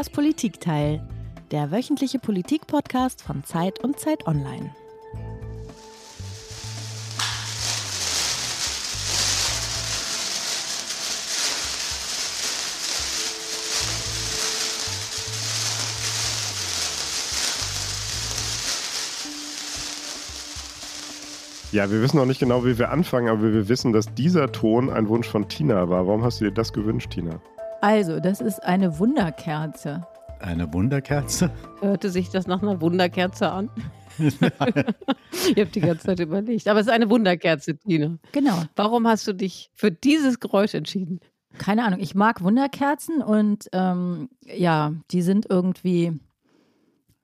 Das Politikteil, der wöchentliche Politik-Podcast von Zeit und Zeit Online. Ja, wir wissen noch nicht genau, wie wir anfangen, aber wir wissen, dass dieser Ton ein Wunsch von Tina war. Warum hast du dir das gewünscht, Tina? Also, das ist eine Wunderkerze. Eine Wunderkerze? Hörte sich das nach einer Wunderkerze an? ich habe die ganze Zeit überlegt. Aber es ist eine Wunderkerze, Tina. Genau. Warum hast du dich für dieses Geräusch entschieden? Keine Ahnung. Ich mag Wunderkerzen und ähm, ja, die sind irgendwie,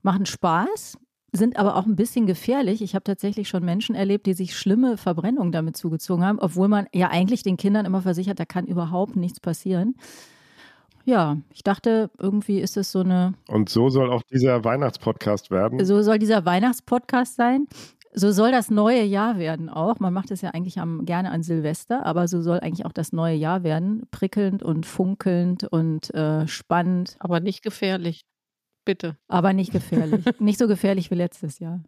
machen Spaß sind aber auch ein bisschen gefährlich. Ich habe tatsächlich schon Menschen erlebt, die sich schlimme Verbrennungen damit zugezogen haben, obwohl man ja eigentlich den Kindern immer versichert, da kann überhaupt nichts passieren. Ja, ich dachte, irgendwie ist es so eine. Und so soll auch dieser Weihnachtspodcast werden. So soll dieser Weihnachtspodcast sein. So soll das neue Jahr werden auch. Man macht es ja eigentlich am, gerne an Silvester, aber so soll eigentlich auch das neue Jahr werden. Prickelnd und funkelnd und äh, spannend. Aber nicht gefährlich. Bitte. Aber nicht gefährlich. nicht so gefährlich wie letztes Jahr.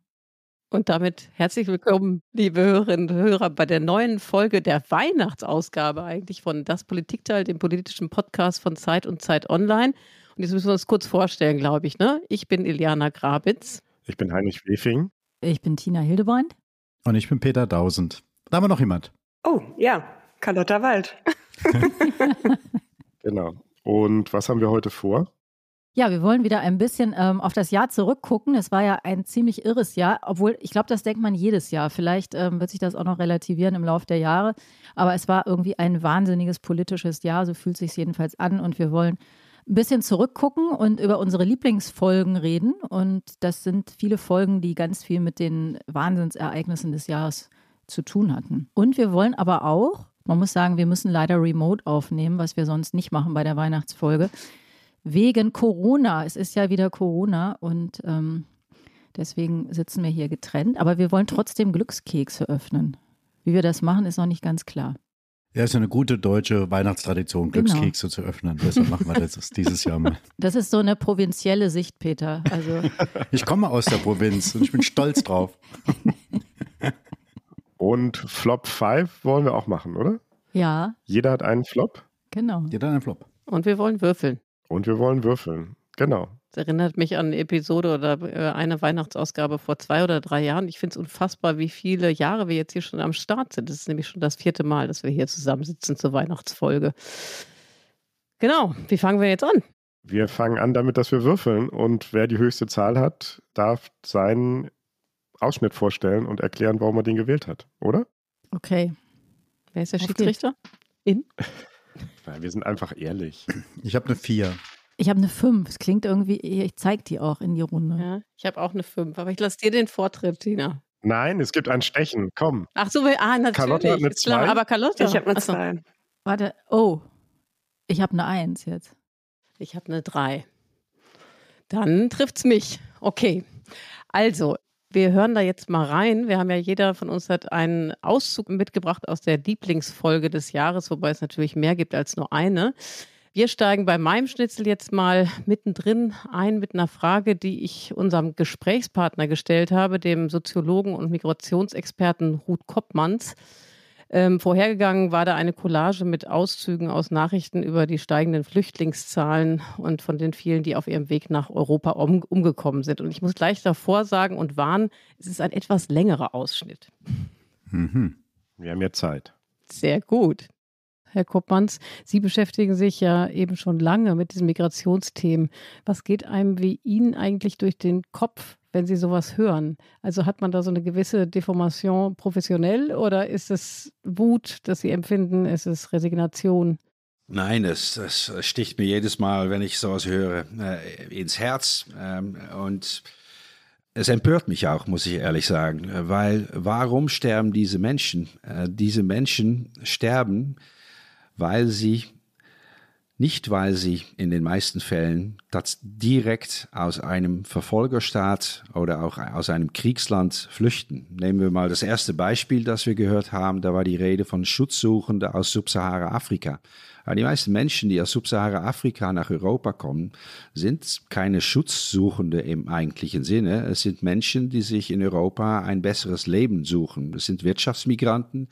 Und damit herzlich willkommen, liebe Hörerinnen und Hörer, bei der neuen Folge der Weihnachtsausgabe eigentlich von Das Politikteil, dem politischen Podcast von Zeit und Zeit Online. Und jetzt müssen wir uns kurz vorstellen, glaube ich. Ne? Ich bin Iliana Grabitz. Ich bin Heinrich Wefing. Ich bin Tina Hildebrand. Und ich bin Peter Dausend. Da haben wir noch jemand. Oh, ja, Carlotta Wald. genau. Und was haben wir heute vor? Ja, wir wollen wieder ein bisschen ähm, auf das Jahr zurückgucken. Es war ja ein ziemlich irres Jahr, obwohl ich glaube, das denkt man jedes Jahr. Vielleicht ähm, wird sich das auch noch relativieren im Laufe der Jahre. Aber es war irgendwie ein wahnsinniges politisches Jahr, so fühlt sich jedenfalls an. Und wir wollen ein bisschen zurückgucken und über unsere Lieblingsfolgen reden. Und das sind viele Folgen, die ganz viel mit den Wahnsinnsereignissen des Jahres zu tun hatten. Und wir wollen aber auch, man muss sagen, wir müssen leider remote aufnehmen, was wir sonst nicht machen bei der Weihnachtsfolge wegen Corona. Es ist ja wieder Corona und ähm, deswegen sitzen wir hier getrennt. Aber wir wollen trotzdem Glückskekse öffnen. Wie wir das machen, ist noch nicht ganz klar. Ja, ist eine gute deutsche Weihnachtstradition, genau. Glückskekse genau. zu öffnen. Deshalb machen wir das dieses Jahr mal. Das ist so eine provinzielle Sicht, Peter. Also ich komme aus der Provinz und ich bin stolz drauf. Und Flop 5 wollen wir auch machen, oder? Ja. Jeder hat einen Flop? Genau. Jeder hat einen Flop. Und wir wollen würfeln. Und wir wollen würfeln. Genau. Das erinnert mich an eine Episode oder äh, eine Weihnachtsausgabe vor zwei oder drei Jahren. Ich finde es unfassbar, wie viele Jahre wir jetzt hier schon am Start sind. Das ist nämlich schon das vierte Mal, dass wir hier zusammensitzen zur Weihnachtsfolge. Genau. Wie fangen wir jetzt an? Wir fangen an damit, dass wir würfeln. Und wer die höchste Zahl hat, darf seinen Ausschnitt vorstellen und erklären, warum er den gewählt hat, oder? Okay. Wer ist der Schiedsrichter? In? Wir sind einfach ehrlich. Ich habe eine 4. Ich habe eine 5. Es klingt irgendwie, ich zeige die auch in die Runde. Ja, ich habe auch eine 5, aber ich lasse dir den Vortritt, Tina. Nein, es gibt ein Stechen. Komm. Ach so, ah, natürlich. Carlotta hat eine 2. Aber Carlotta. Ich habe eine 2. Warte, oh. Ich habe eine 1 jetzt. Ich habe eine 3. Dann trifft es mich. Okay. Also, wir hören da jetzt mal rein. Wir haben ja jeder von uns hat einen Auszug mitgebracht aus der Lieblingsfolge des Jahres, wobei es natürlich mehr gibt als nur eine. Wir steigen bei meinem Schnitzel jetzt mal mittendrin ein mit einer Frage, die ich unserem Gesprächspartner gestellt habe, dem Soziologen und Migrationsexperten Ruth Koppmanns. Ähm, vorhergegangen war da eine Collage mit Auszügen aus Nachrichten über die steigenden Flüchtlingszahlen und von den vielen, die auf ihrem Weg nach Europa um, umgekommen sind. Und ich muss gleich davor sagen und warnen, es ist ein etwas längerer Ausschnitt. Mhm. Wir haben ja Zeit. Sehr gut. Herr Koppmanns, Sie beschäftigen sich ja eben schon lange mit diesen Migrationsthemen. Was geht einem wie Ihnen eigentlich durch den Kopf, wenn Sie sowas hören? Also hat man da so eine gewisse Deformation professionell oder ist es Wut, das Sie empfinden? Ist es Resignation? Nein, das, das sticht mir jedes Mal, wenn ich sowas höre, äh, ins Herz. Ähm, und es empört mich auch, muss ich ehrlich sagen, weil warum sterben diese Menschen? Äh, diese Menschen sterben, weil sie Nicht, weil sie in den meisten Fällen das direkt aus einem Verfolgerstaat oder auch aus einem Kriegsland flüchten. Nehmen wir mal das erste Beispiel, das wir gehört haben. Da war die Rede von Schutzsuchenden aus Subsahara-Afrika. Die meisten Menschen, die aus Subsahara-Afrika nach Europa kommen, sind keine Schutzsuchende im eigentlichen Sinne. Es sind Menschen, die sich in Europa ein besseres Leben suchen. Es sind Wirtschaftsmigranten,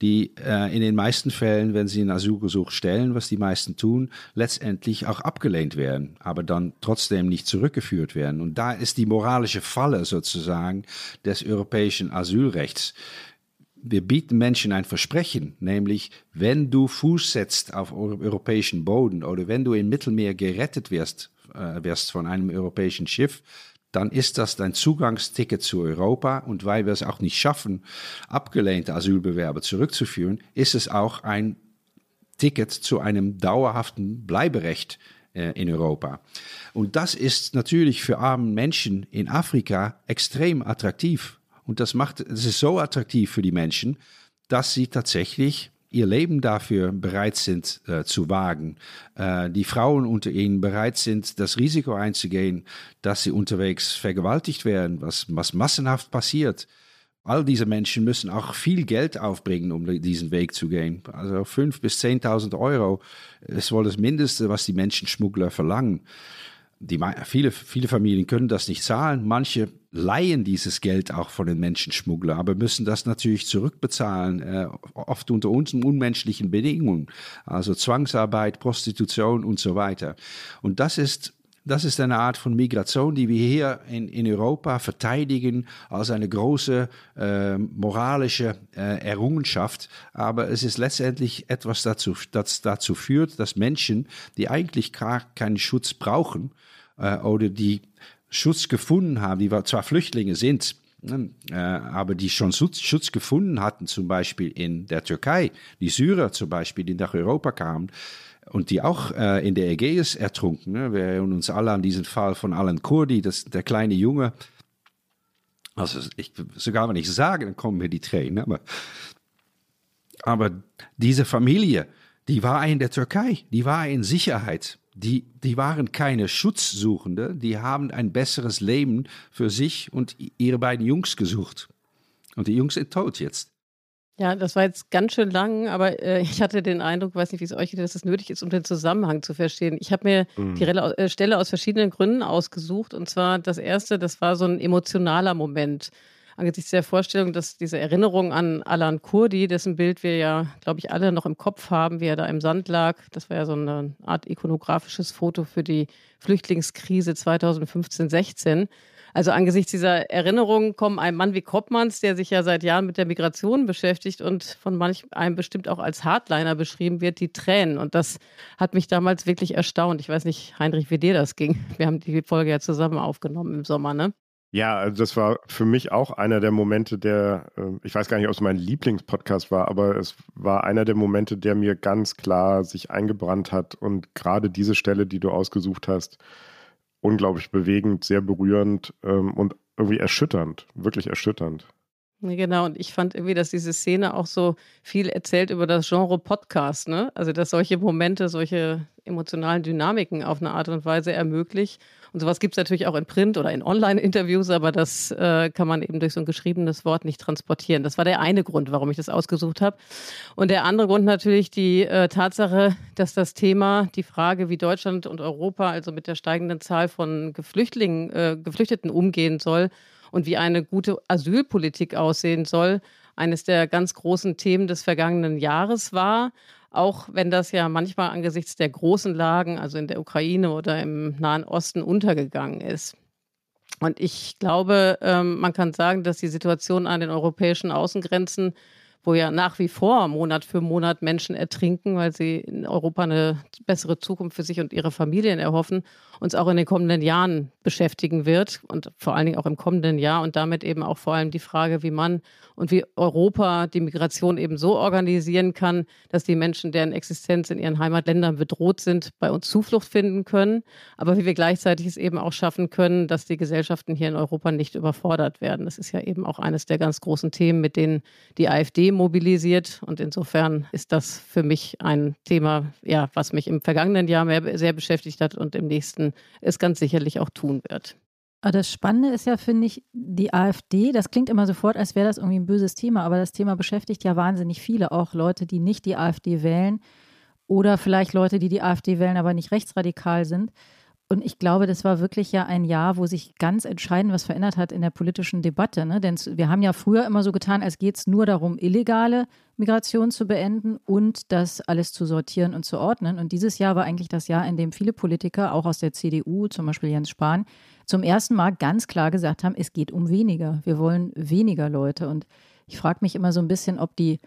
die äh, in den meisten Fällen, wenn sie einen Asylgesuch stellen, was die meisten tun, letztendlich auch abgelehnt werden, aber dann trotzdem nicht zurückgeführt werden. Und da ist die moralische Falle sozusagen des europäischen Asylrechts. Wir bieten Menschen ein Versprechen, nämlich wenn du Fuß setzt auf europäischen Boden oder wenn du im Mittelmeer gerettet wirst, äh, wirst von einem europäischen Schiff, dann ist das dein Zugangsticket zu Europa. Und weil wir es auch nicht schaffen, abgelehnte Asylbewerber zurückzuführen, ist es auch ein Ticket zu einem dauerhaften Bleiberecht äh, in Europa. Und das ist natürlich für arme Menschen in Afrika extrem attraktiv. Und das macht, es ist so attraktiv für die Menschen, dass sie tatsächlich ihr Leben dafür bereit sind äh, zu wagen, äh, die Frauen unter ihnen bereit sind, das Risiko einzugehen, dass sie unterwegs vergewaltigt werden, was, was massenhaft passiert. All diese Menschen müssen auch viel Geld aufbringen, um diesen Weg zu gehen. Also 5.000 bis 10.000 Euro ist wohl das Mindeste, was die Menschenschmuggler verlangen die, viele, viele Familien können das nicht zahlen. Manche leihen dieses Geld auch von den Menschenschmugglern, aber müssen das natürlich zurückbezahlen, äh, oft unter unmenschlichen Bedingungen. Also Zwangsarbeit, Prostitution und so weiter. Und das ist das ist eine Art von Migration, die wir hier in, in Europa verteidigen als eine große äh, moralische äh, Errungenschaft. Aber es ist letztendlich etwas dazu, das dazu führt, dass Menschen, die eigentlich gar keinen Schutz brauchen äh, oder die Schutz gefunden haben, die zwar Flüchtlinge sind, ne, äh, aber die schon Schutz gefunden hatten, zum Beispiel in der Türkei, die Syrer zum Beispiel, die nach Europa kamen, und die auch äh, in der Ägäis ertrunken. Ne? Wir erinnern uns alle an diesen Fall von Alan Kurdi, das, der kleine Junge. Also ich, sogar wenn ich sage, dann kommen mir die Tränen. Aber, aber diese Familie, die war in der Türkei, die war in Sicherheit. Die, die waren keine Schutzsuchende, die haben ein besseres Leben für sich und ihre beiden Jungs gesucht. Und die Jungs sind tot jetzt. Ja, das war jetzt ganz schön lang, aber äh, ich hatte den Eindruck, weiß nicht, wie es euch geht, dass es nötig ist, um den Zusammenhang zu verstehen. Ich habe mir mhm. die Rel äh, Stelle aus verschiedenen Gründen ausgesucht. Und zwar das erste, das war so ein emotionaler Moment. Angesichts der Vorstellung, dass diese Erinnerung an Alan Kurdi, dessen Bild wir ja, glaube ich, alle noch im Kopf haben, wie er da im Sand lag, das war ja so eine Art ikonografisches Foto für die Flüchtlingskrise 2015-16 also angesichts dieser Erinnerungen kommen einem Mann wie Koppmanns, der sich ja seit Jahren mit der Migration beschäftigt und von manch einem bestimmt auch als Hardliner beschrieben wird, die Tränen. Und das hat mich damals wirklich erstaunt. Ich weiß nicht, Heinrich, wie dir das ging. Wir haben die Folge ja zusammen aufgenommen im Sommer, ne? Ja, also das war für mich auch einer der Momente, der, ähm, ich weiß gar nicht, ob es mein Lieblingspodcast war, aber es war einer der Momente, der mir ganz klar sich eingebrannt hat. Und gerade diese Stelle, die du ausgesucht hast, unglaublich bewegend, sehr berührend ähm, und irgendwie erschütternd, wirklich erschütternd. Genau, und ich fand irgendwie, dass diese Szene auch so viel erzählt über das Genre Podcast, ne? Also, dass solche Momente, solche emotionalen Dynamiken auf eine Art und Weise ermöglicht. Und sowas gibt es natürlich auch in Print oder in Online-Interviews, aber das äh, kann man eben durch so ein geschriebenes Wort nicht transportieren. Das war der eine Grund, warum ich das ausgesucht habe. Und der andere Grund natürlich die äh, Tatsache, dass das Thema, die Frage, wie Deutschland und Europa also mit der steigenden Zahl von Geflüchtlingen, äh, Geflüchteten umgehen soll und wie eine gute Asylpolitik aussehen soll, eines der ganz großen Themen des vergangenen Jahres war auch wenn das ja manchmal angesichts der großen Lagen, also in der Ukraine oder im Nahen Osten, untergegangen ist. Und ich glaube, ähm, man kann sagen, dass die Situation an den europäischen Außengrenzen, wo ja nach wie vor Monat für Monat Menschen ertrinken, weil sie in Europa eine bessere Zukunft für sich und ihre Familien erhoffen, uns auch in den kommenden Jahren beschäftigen wird und vor allen Dingen auch im kommenden Jahr und damit eben auch vor allem die Frage, wie man und wie Europa die Migration eben so organisieren kann, dass die Menschen, deren Existenz in ihren Heimatländern bedroht sind, bei uns Zuflucht finden können, aber wie wir gleichzeitig es eben auch schaffen können, dass die Gesellschaften hier in Europa nicht überfordert werden. Das ist ja eben auch eines der ganz großen Themen, mit denen die AfD mobilisiert und insofern ist das für mich ein Thema, ja, was mich im vergangenen Jahr mehr, sehr beschäftigt hat und im nächsten es ganz sicherlich auch tun wird. Das Spannende ist ja, finde ich, die AfD, das klingt immer sofort, als wäre das irgendwie ein böses Thema, aber das Thema beschäftigt ja wahnsinnig viele, auch Leute, die nicht die AfD wählen oder vielleicht Leute, die die AfD wählen, aber nicht rechtsradikal sind. Und ich glaube, das war wirklich ja ein Jahr, wo sich ganz entscheidend was verändert hat in der politischen Debatte. Ne? Denn wir haben ja früher immer so getan, als geht es nur darum, illegale Migration zu beenden und das alles zu sortieren und zu ordnen. Und dieses Jahr war eigentlich das Jahr, in dem viele Politiker, auch aus der CDU, zum Beispiel Jens Spahn, zum ersten Mal ganz klar gesagt haben, es geht um weniger. Wir wollen weniger Leute. Und ich frage mich immer so ein bisschen, ob die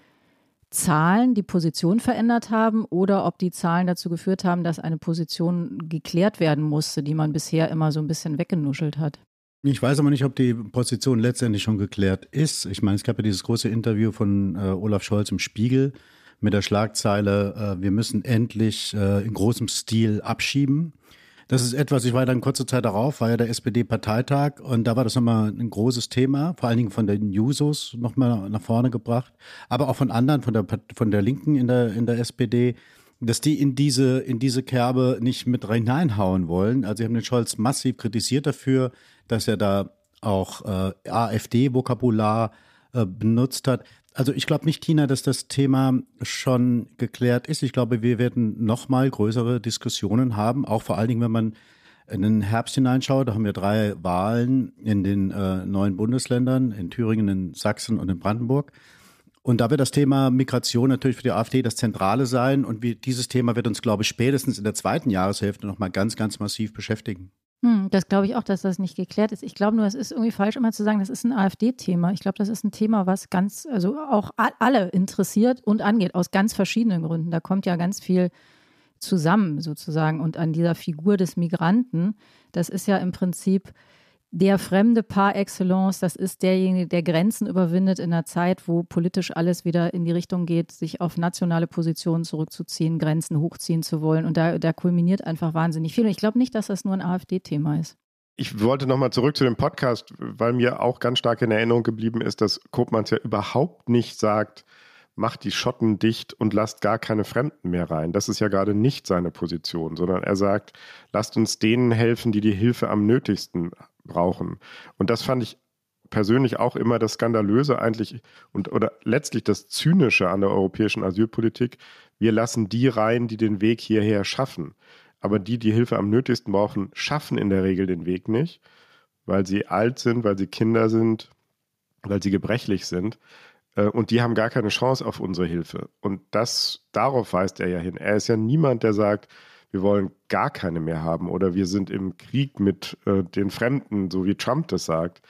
Zahlen die Position verändert haben oder ob die Zahlen dazu geführt haben, dass eine Position geklärt werden musste, die man bisher immer so ein bisschen weggenuschelt hat. Ich weiß aber nicht, ob die Position letztendlich schon geklärt ist. Ich meine, es gab ja dieses große Interview von äh, Olaf Scholz im Spiegel mit der Schlagzeile, äh, wir müssen endlich äh, in großem Stil abschieben. Das ist etwas, ich war dann kurze Zeit darauf, war ja der SPD-Parteitag und da war das nochmal ein großes Thema, vor allen Dingen von den Jusos nochmal nach vorne gebracht, aber auch von anderen, von der, von der Linken in der, in der SPD, dass die in diese, in diese Kerbe nicht mit hineinhauen wollen. Also sie haben den Scholz massiv kritisiert dafür, dass er da auch äh, AfD-Vokabular äh, benutzt hat. Also ich glaube nicht, Tina, dass das Thema schon geklärt ist. Ich glaube, wir werden noch mal größere Diskussionen haben, auch vor allen Dingen, wenn man in den Herbst hineinschaut. Da haben wir drei Wahlen in den äh, neuen Bundesländern, in Thüringen, in Sachsen und in Brandenburg. Und da wird das Thema Migration natürlich für die AfD das Zentrale sein. Und wir, dieses Thema wird uns, glaube ich, spätestens in der zweiten Jahreshälfte noch mal ganz, ganz massiv beschäftigen. Hm, das glaube ich auch, dass das nicht geklärt ist. Ich glaube nur, es ist irgendwie falsch, immer zu sagen, das ist ein AfD-Thema. Ich glaube, das ist ein Thema, was ganz, also auch alle interessiert und angeht, aus ganz verschiedenen Gründen. Da kommt ja ganz viel zusammen sozusagen. Und an dieser Figur des Migranten, das ist ja im Prinzip der Fremde par excellence, das ist derjenige, der Grenzen überwindet in einer Zeit, wo politisch alles wieder in die Richtung geht, sich auf nationale Positionen zurückzuziehen, Grenzen hochziehen zu wollen. Und da, da kulminiert einfach wahnsinnig viel. Und ich glaube nicht, dass das nur ein AfD-Thema ist. Ich wollte nochmal zurück zu dem Podcast, weil mir auch ganz stark in Erinnerung geblieben ist, dass Kopmanns ja überhaupt nicht sagt, macht die Schotten dicht und lasst gar keine Fremden mehr rein. Das ist ja gerade nicht seine Position, sondern er sagt, lasst uns denen helfen, die die Hilfe am nötigsten brauchen. Und das fand ich persönlich auch immer das Skandalöse eigentlich und oder letztlich das Zynische an der europäischen Asylpolitik. Wir lassen die rein, die den Weg hierher schaffen. Aber die, die Hilfe am nötigsten brauchen, schaffen in der Regel den Weg nicht, weil sie alt sind, weil sie Kinder sind, weil sie gebrechlich sind. Äh, und die haben gar keine Chance auf unsere Hilfe. Und das, darauf weist er ja hin. Er ist ja niemand, der sagt, wir wollen gar keine mehr haben oder wir sind im Krieg mit äh, den Fremden, so wie Trump das sagt.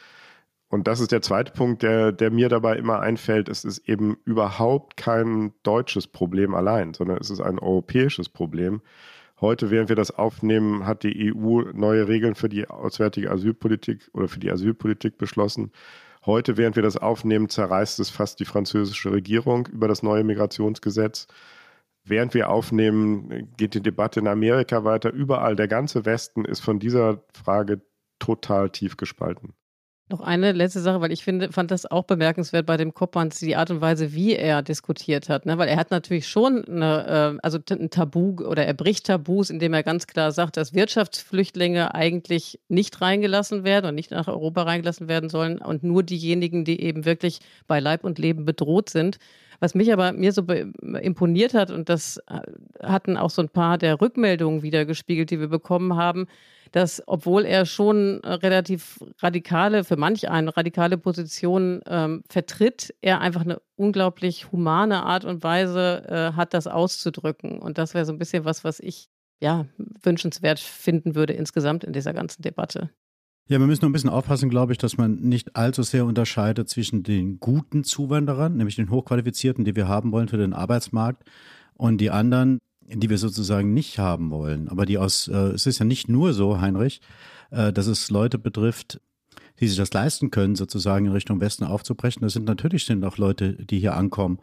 Und das ist der zweite Punkt, der, der mir dabei immer einfällt. Es ist eben überhaupt kein deutsches Problem allein, sondern es ist ein europäisches Problem. Heute, während wir das aufnehmen, hat die EU neue Regeln für die auswärtige Asylpolitik oder für die Asylpolitik beschlossen. Heute, während wir das aufnehmen, zerreißt es fast die französische Regierung über das neue Migrationsgesetz. Während wir aufnehmen, geht die Debatte in Amerika weiter. Überall, der ganze Westen ist von dieser Frage total tief gespalten. Noch eine letzte Sache, weil ich finde, fand das auch bemerkenswert bei dem Koppmanns, die Art und Weise, wie er diskutiert hat. Ne? Weil er hat natürlich schon eine, äh, also ein Tabu oder er bricht Tabus, indem er ganz klar sagt, dass Wirtschaftsflüchtlinge eigentlich nicht reingelassen werden und nicht nach Europa reingelassen werden sollen und nur diejenigen, die eben wirklich bei Leib und Leben bedroht sind. Was mich aber mir so imponiert hat, und das äh, hatten auch so ein paar der Rückmeldungen wieder gespiegelt, die wir bekommen haben, dass obwohl er schon relativ radikale, für manch einen radikale Position ähm, vertritt, er einfach eine unglaublich humane Art und Weise äh, hat, das auszudrücken. Und das wäre so ein bisschen was, was ich ja wünschenswert finden würde insgesamt in dieser ganzen Debatte. Ja, wir müssen noch ein bisschen aufpassen, glaube ich, dass man nicht allzu sehr unterscheidet zwischen den guten Zuwanderern, nämlich den hochqualifizierten, die wir haben wollen für den Arbeitsmarkt, und die anderen, die wir sozusagen nicht haben wollen. Aber die aus, äh, es ist ja nicht nur so, Heinrich, äh, dass es Leute betrifft, die sich das leisten können, sozusagen in Richtung Westen aufzubrechen. Das sind natürlich sind auch Leute, die hier ankommen,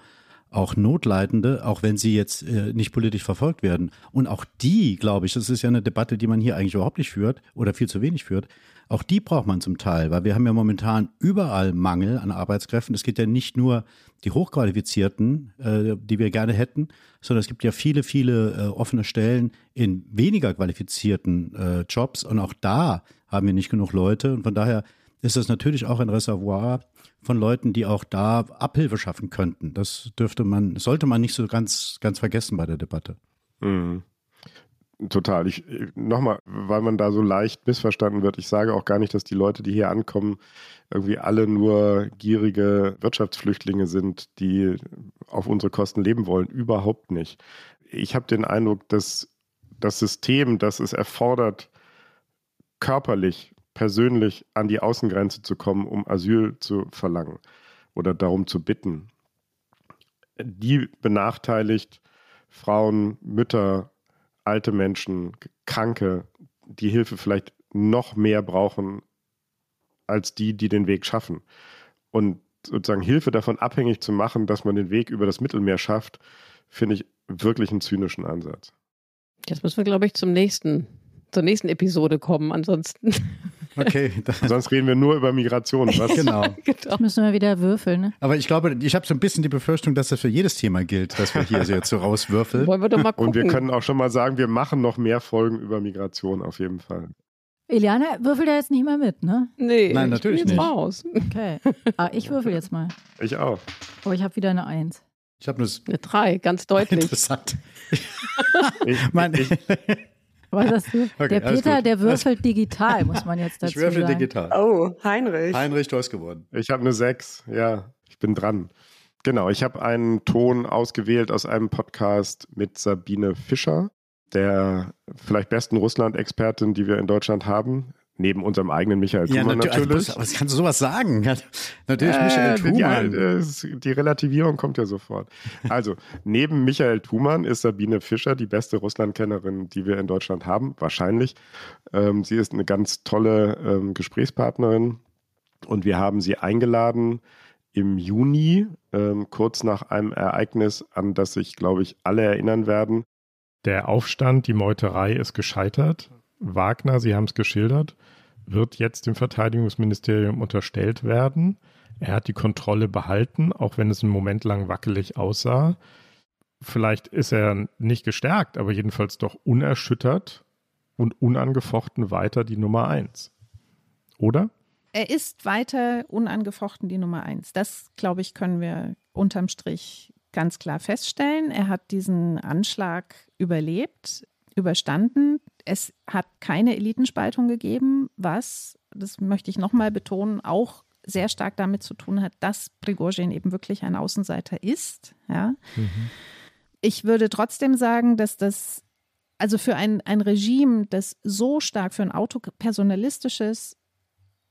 auch Notleidende, auch wenn sie jetzt äh, nicht politisch verfolgt werden. Und auch die, glaube ich, das ist ja eine Debatte, die man hier eigentlich überhaupt nicht führt oder viel zu wenig führt. Auch die braucht man zum Teil, weil wir haben ja momentan überall Mangel an Arbeitskräften. Es geht ja nicht nur die Hochqualifizierten, äh, die wir gerne hätten, sondern es gibt ja viele, viele äh, offene Stellen in weniger qualifizierten äh, Jobs. Und auch da haben wir nicht genug Leute. Und von daher ist das natürlich auch ein Reservoir von Leuten, die auch da Abhilfe schaffen könnten. Das dürfte man, sollte man nicht so ganz, ganz vergessen bei der Debatte. Mhm. Total. Ich, nochmal, weil man da so leicht missverstanden wird. Ich sage auch gar nicht, dass die Leute, die hier ankommen, irgendwie alle nur gierige Wirtschaftsflüchtlinge sind, die auf unsere Kosten leben wollen. Überhaupt nicht. Ich habe den Eindruck, dass das System, das es erfordert, körperlich persönlich an die Außengrenze zu kommen, um Asyl zu verlangen oder darum zu bitten. Die benachteiligt Frauen, Mütter, alte Menschen, Kranke, die Hilfe vielleicht noch mehr brauchen als die, die den Weg schaffen. Und sozusagen Hilfe davon abhängig zu machen, dass man den Weg über das Mittelmeer schafft, finde ich wirklich einen zynischen Ansatz. Jetzt müssen wir, glaube ich, zum nächsten, zur nächsten Episode kommen. Ansonsten Okay. Sonst reden wir nur über Migration. Was? genau. genau. müssen wir wieder würfeln. Ne? Aber ich glaube, ich habe so ein bisschen die Befürchtung, dass das für jedes Thema gilt, dass wir hier jetzt so rauswürfeln. Wollen wir doch mal gucken. Und wir können auch schon mal sagen, wir machen noch mehr Folgen über Migration auf jeden Fall. Eliana würfelt ja jetzt nicht mehr mit, ne? Nee, Nein, natürlich nicht. Raus. Okay. Ah, ich würfel jetzt mal. Ich auch. Oh, ich habe wieder eine Eins. Ich habe nur eine Drei, ganz deutlich. Interessant. Ich, mein, ich, Was hast du? Okay, der Peter, gut. der würfelt digital, muss man jetzt dazu ich würfel sagen. digital. Oh, Heinrich. Heinrich, du hast gewonnen. Ich habe eine 6, ja, ich bin dran. Genau, ich habe einen Ton ausgewählt aus einem Podcast mit Sabine Fischer, der vielleicht besten Russland-Expertin, die wir in Deutschland haben. Neben unserem eigenen Michael Ja, Thumann natu natürlich. Also, was kannst du sowas sagen? Ja, natürlich Äh, Michael die, Thumann. die, die Relativierung kommt ja sofort. Also, neben Michael Thumann ist Sabine Fischer die beste Russlandkennerin, die wir in Deutschland haben, wahrscheinlich. Ähm, sie ist eine ganz tolle ähm, Gesprächspartnerin und wir haben sie eingeladen im Juni, ähm, kurz nach einem Ereignis, an das sich, glaube ich, alle erinnern werden. Der Aufstand, die Meuterei ist gescheitert. Wagner, Sie haben es geschildert, wird jetzt dem Verteidigungsministerium unterstellt werden. Er hat die Kontrolle behalten, auch wenn es einen Moment lang wackelig aussah. Vielleicht ist er nicht gestärkt, aber jedenfalls doch unerschüttert und unangefochten weiter die Nummer eins. Oder? Er ist weiter unangefochten die Nummer eins. Das, glaube ich, können wir unterm Strich ganz klar feststellen. Er hat diesen Anschlag überlebt, überstanden. Es hat keine Elitenspaltung gegeben, was, das möchte ich nochmal betonen, auch sehr stark damit zu tun hat, dass Prigozhin eben wirklich ein Außenseiter ist. Ja. Ich würde trotzdem sagen, dass das, also für ein, ein Regime, das so stark für ein autopersonalistisches,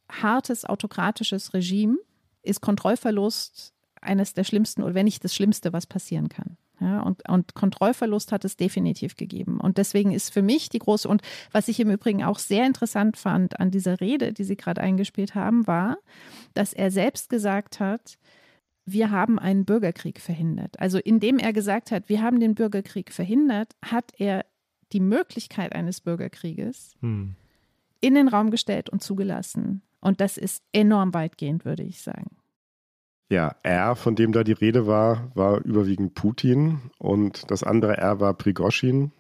hartes, autokratisches Regime ist Kontrollverlust eines der schlimmsten oder wenn nicht das Schlimmste, was passieren kann. Ja, und, und Kontrollverlust hat es definitiv gegeben. Und deswegen ist für mich die große, und was ich im Übrigen auch sehr interessant fand an dieser Rede, die Sie gerade eingespielt haben, war, dass er selbst gesagt hat, wir haben einen Bürgerkrieg verhindert. Also indem er gesagt hat, wir haben den Bürgerkrieg verhindert, hat er die Möglichkeit eines Bürgerkrieges Hm. in den Raum gestellt und zugelassen. Und das ist enorm weitgehend, würde ich sagen. Ja, R, von dem da die Rede war, war überwiegend Putin und das andere R war Prigoschin.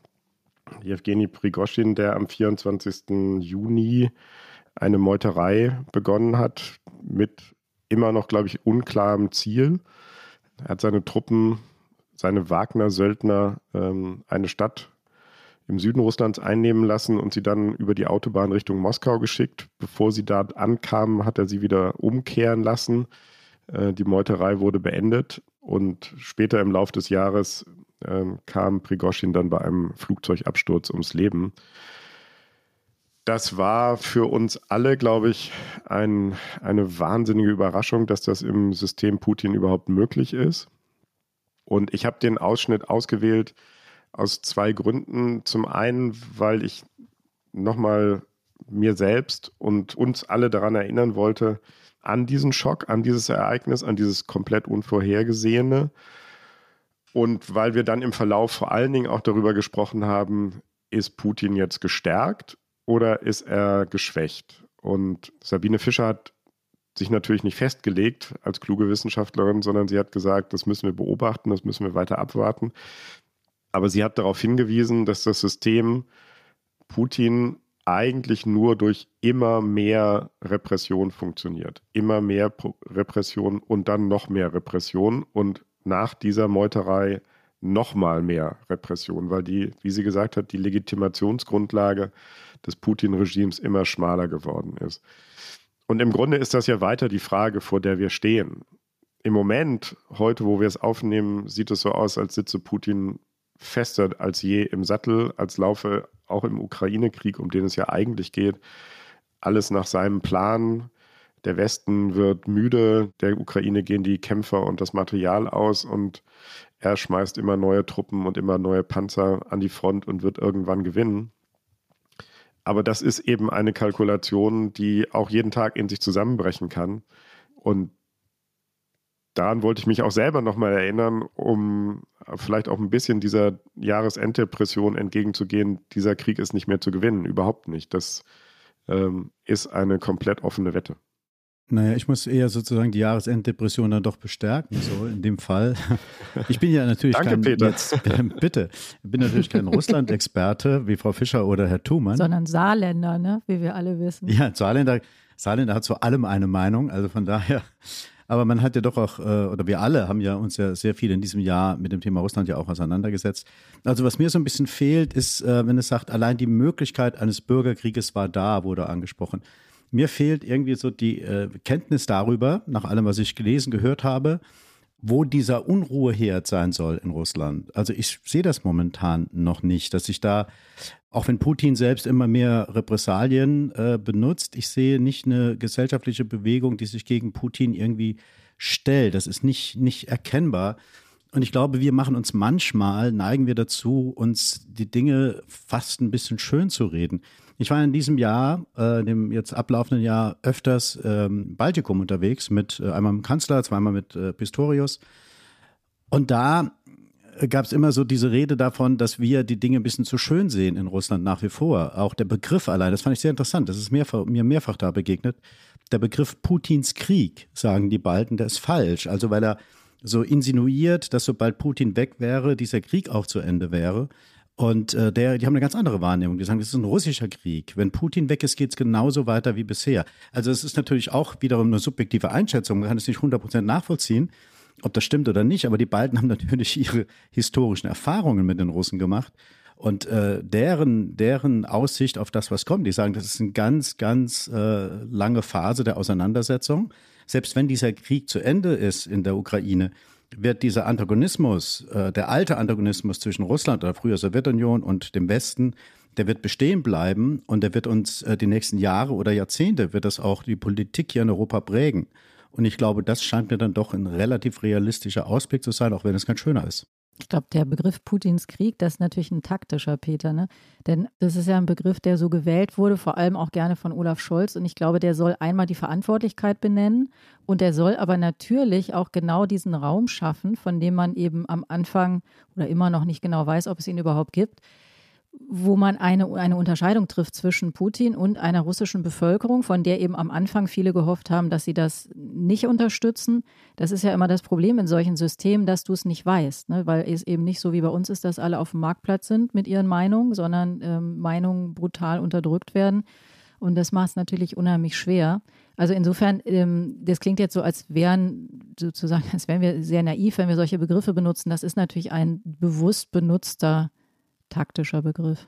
Jewgeni Prigoschin, der am 24. Juni eine Meuterei begonnen hat mit immer noch, glaube ich, unklarem Ziel. Er hat seine Truppen, seine Wagner-Söldner ähm, eine Stadt im Süden Russlands einnehmen lassen und sie dann über die Autobahn Richtung Moskau geschickt. Bevor sie da ankamen, hat er sie wieder umkehren lassen. Äh, Die Meuterei wurde beendet und später im Lauf des Jahres ähm, kam Prigoschin dann bei einem Flugzeugabsturz ums Leben. Das war für uns alle, glaube ich, ein, eine wahnsinnige Überraschung, dass das im System Putin überhaupt möglich ist. Und ich habe den Ausschnitt ausgewählt, aus zwei Gründen. Zum einen, weil ich nochmal mir selbst und uns alle daran erinnern wollte, an diesen Schock, an dieses Ereignis, an dieses komplett Unvorhergesehene. Und weil wir dann im Verlauf vor allen Dingen auch darüber gesprochen haben, ist Putin jetzt gestärkt oder ist er geschwächt? Und Sabine Fischer hat sich natürlich nicht festgelegt als kluge Wissenschaftlerin, sondern sie hat gesagt, das müssen wir beobachten, das müssen wir weiter abwarten. Aber sie hat darauf hingewiesen, dass das System Putin eigentlich nur durch immer mehr Repression funktioniert. Immer mehr Repression und dann noch mehr Repression und nach dieser Meuterei nochmal mehr Repression, weil die, wie sie gesagt hat, die Legitimationsgrundlage des Putin-Regimes immer schmaler geworden ist. Und im Grunde ist das ja weiter die Frage, vor der wir stehen. Im Moment, heute, wo wir es aufnehmen, sieht es so aus, als sitze Putin fester als je im Sattel, als laufe auch im Ukraine-Krieg, um den es ja eigentlich geht, alles nach seinem Plan. Der Westen wird müde, der Ukraine gehen die Kämpfer und das Material aus und er schmeißt immer neue Truppen und immer neue Panzer an die Front und wird irgendwann gewinnen. Aber das ist eben eine Kalkulation, die auch jeden Tag in sich zusammenbrechen kann. Und daran wollte ich mich auch selber nochmal erinnern, um vielleicht auch ein bisschen dieser Jahresenddepression entgegenzugehen. Dieser Krieg ist nicht mehr zu gewinnen, überhaupt nicht. Das ähm, ist eine komplett offene Wette. Naja, ich muss eher sozusagen die Jahresenddepression dann doch bestärken, so in dem Fall. Ich bin ja natürlich Danke, kein, Peter. Jetzt, bitte, ich bin natürlich kein Russland-Experte wie Frau Fischer oder Herr Thumann. Sondern Saarländer, ne? wie wir alle wissen. Ja, Saarländer, Saarländer hat zu allem eine Meinung, also von daher aber man hat ja doch auch, äh, oder wir alle haben ja uns ja sehr viel in diesem Jahr mit dem Thema Russland ja auch auseinandergesetzt. Also was mir so ein bisschen fehlt, ist, äh, wenn es sagt, allein die Möglichkeit eines Bürgerkrieges war da, wurde angesprochen. Mir fehlt irgendwie so die äh, Kenntnis darüber, nach allem, was ich gelesen, gehört habe, wo dieser Unruheherd sein soll in Russland. Also ich sehe das momentan noch nicht, dass sich da auch wenn Putin selbst immer mehr Repressalien äh, benutzt, ich sehe nicht eine gesellschaftliche Bewegung, die sich gegen Putin irgendwie stellt. Das ist nicht, nicht erkennbar. Und ich glaube, wir machen uns manchmal, neigen wir dazu, uns die Dinge fast ein bisschen schön zu reden. Ich war in diesem Jahr, äh, dem jetzt ablaufenden Jahr, öfters ähm, Baltikum unterwegs, mit äh, einmal mit dem Kanzler, zweimal mit äh, Pistorius. Und da gab es immer so diese Rede davon, dass wir die Dinge ein bisschen zu schön sehen in Russland nach wie vor. Auch der Begriff allein, das fand ich sehr interessant, das ist mehrfach, mir mehrfach da begegnet. Der Begriff Putins Krieg, sagen die Balten, der ist falsch. Also weil er so insinuiert, dass sobald Putin weg wäre, dieser Krieg auch zu Ende wäre. Und äh, der, die haben eine ganz andere Wahrnehmung. Die sagen, das ist ein russischer Krieg. Wenn Putin weg ist, geht es genauso weiter wie bisher. Also es ist natürlich auch wiederum eine subjektive Einschätzung. Man kann es nicht 100% nachvollziehen ob das stimmt oder nicht, aber die beiden haben natürlich ihre historischen Erfahrungen mit den Russen gemacht. Und äh, deren, deren Aussicht auf das, was kommt, die sagen, das ist eine ganz, ganz äh, lange Phase der Auseinandersetzung. Selbst wenn dieser Krieg zu Ende ist in der Ukraine, wird dieser Antagonismus, äh, der alte Antagonismus zwischen Russland oder früher Sowjetunion und dem Westen, der wird bestehen bleiben und der wird uns äh, die nächsten Jahre oder Jahrzehnte, wird das auch die Politik hier in Europa prägen. Und ich glaube, das scheint mir dann doch ein relativ realistischer Ausblick zu sein, auch wenn es ganz schöner ist. Ich glaube, der Begriff Putins Krieg, das ist natürlich ein taktischer, Peter, ne? Denn das ist ja ein Begriff, der so gewählt wurde, vor allem auch gerne von Olaf Scholz. Und ich glaube, der soll einmal die Verantwortlichkeit benennen und der soll aber natürlich auch genau diesen Raum schaffen, von dem man eben am Anfang oder immer noch nicht genau weiß, ob es ihn überhaupt gibt, wo man eine, eine Unterscheidung trifft zwischen Putin und einer russischen Bevölkerung, von der eben am Anfang viele gehofft haben, dass sie das nicht unterstützen. Das ist ja immer das Problem in solchen Systemen, dass du es nicht weißt, ne? weil es eben nicht so wie bei uns ist, dass alle auf dem Marktplatz sind mit ihren Meinungen, sondern ähm, Meinungen brutal unterdrückt werden. Und das macht es natürlich unheimlich schwer. Also insofern, ähm, das klingt jetzt so, als wären sozusagen, als wären wir sehr naiv, wenn wir solche Begriffe benutzen. Das ist natürlich ein bewusst benutzter taktischer Begriff.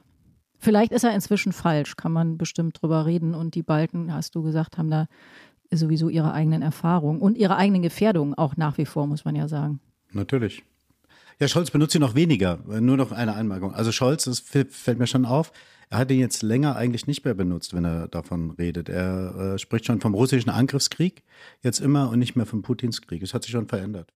Vielleicht ist er inzwischen falsch, kann man bestimmt drüber reden. Und die Balken, hast du gesagt, haben da sowieso ihre eigenen Erfahrungen und ihre eigenen Gefährdungen auch nach wie vor, muss man ja sagen. Natürlich. Ja, Scholz benutzt sie noch weniger. Nur noch eine Anmerkung. Also Scholz, das fällt mir schon auf, er hat ihn jetzt länger eigentlich nicht mehr benutzt, wenn er davon redet. Er äh, spricht schon vom russischen Angriffskrieg jetzt immer und nicht mehr vom Putins Krieg. Es hat sich schon verändert.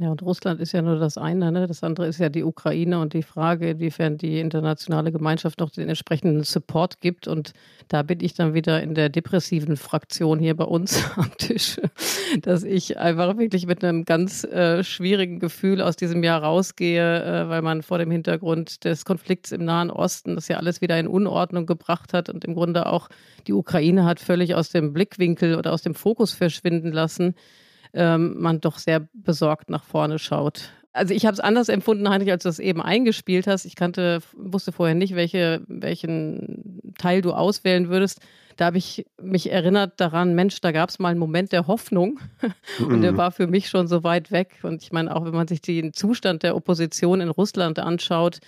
Ja, und Russland ist ja nur das eine, ne? das andere ist ja die Ukraine und die Frage, inwiefern die internationale Gemeinschaft noch den entsprechenden Support gibt. Und da bin ich dann wieder in der depressiven Fraktion hier bei uns am Tisch, dass ich einfach wirklich mit einem ganz äh, schwierigen Gefühl aus diesem Jahr rausgehe, äh, weil man vor dem Hintergrund des Konflikts im Nahen Osten das ja alles wieder in Unordnung gebracht hat und im Grunde auch die Ukraine hat völlig aus dem Blickwinkel oder aus dem Fokus verschwinden lassen ähm, man doch sehr besorgt nach vorne schaut. Also ich habe es anders empfunden, Heinrich, als du das eben eingespielt hast. Ich kannte, wusste vorher nicht, welche, welchen Teil du auswählen würdest. Da habe ich mich erinnert daran, Mensch, da gab es mal einen Moment der Hoffnung und der mhm. war für mich schon so weit weg. Und ich meine, auch wenn man sich den Zustand der Opposition in Russland anschaut,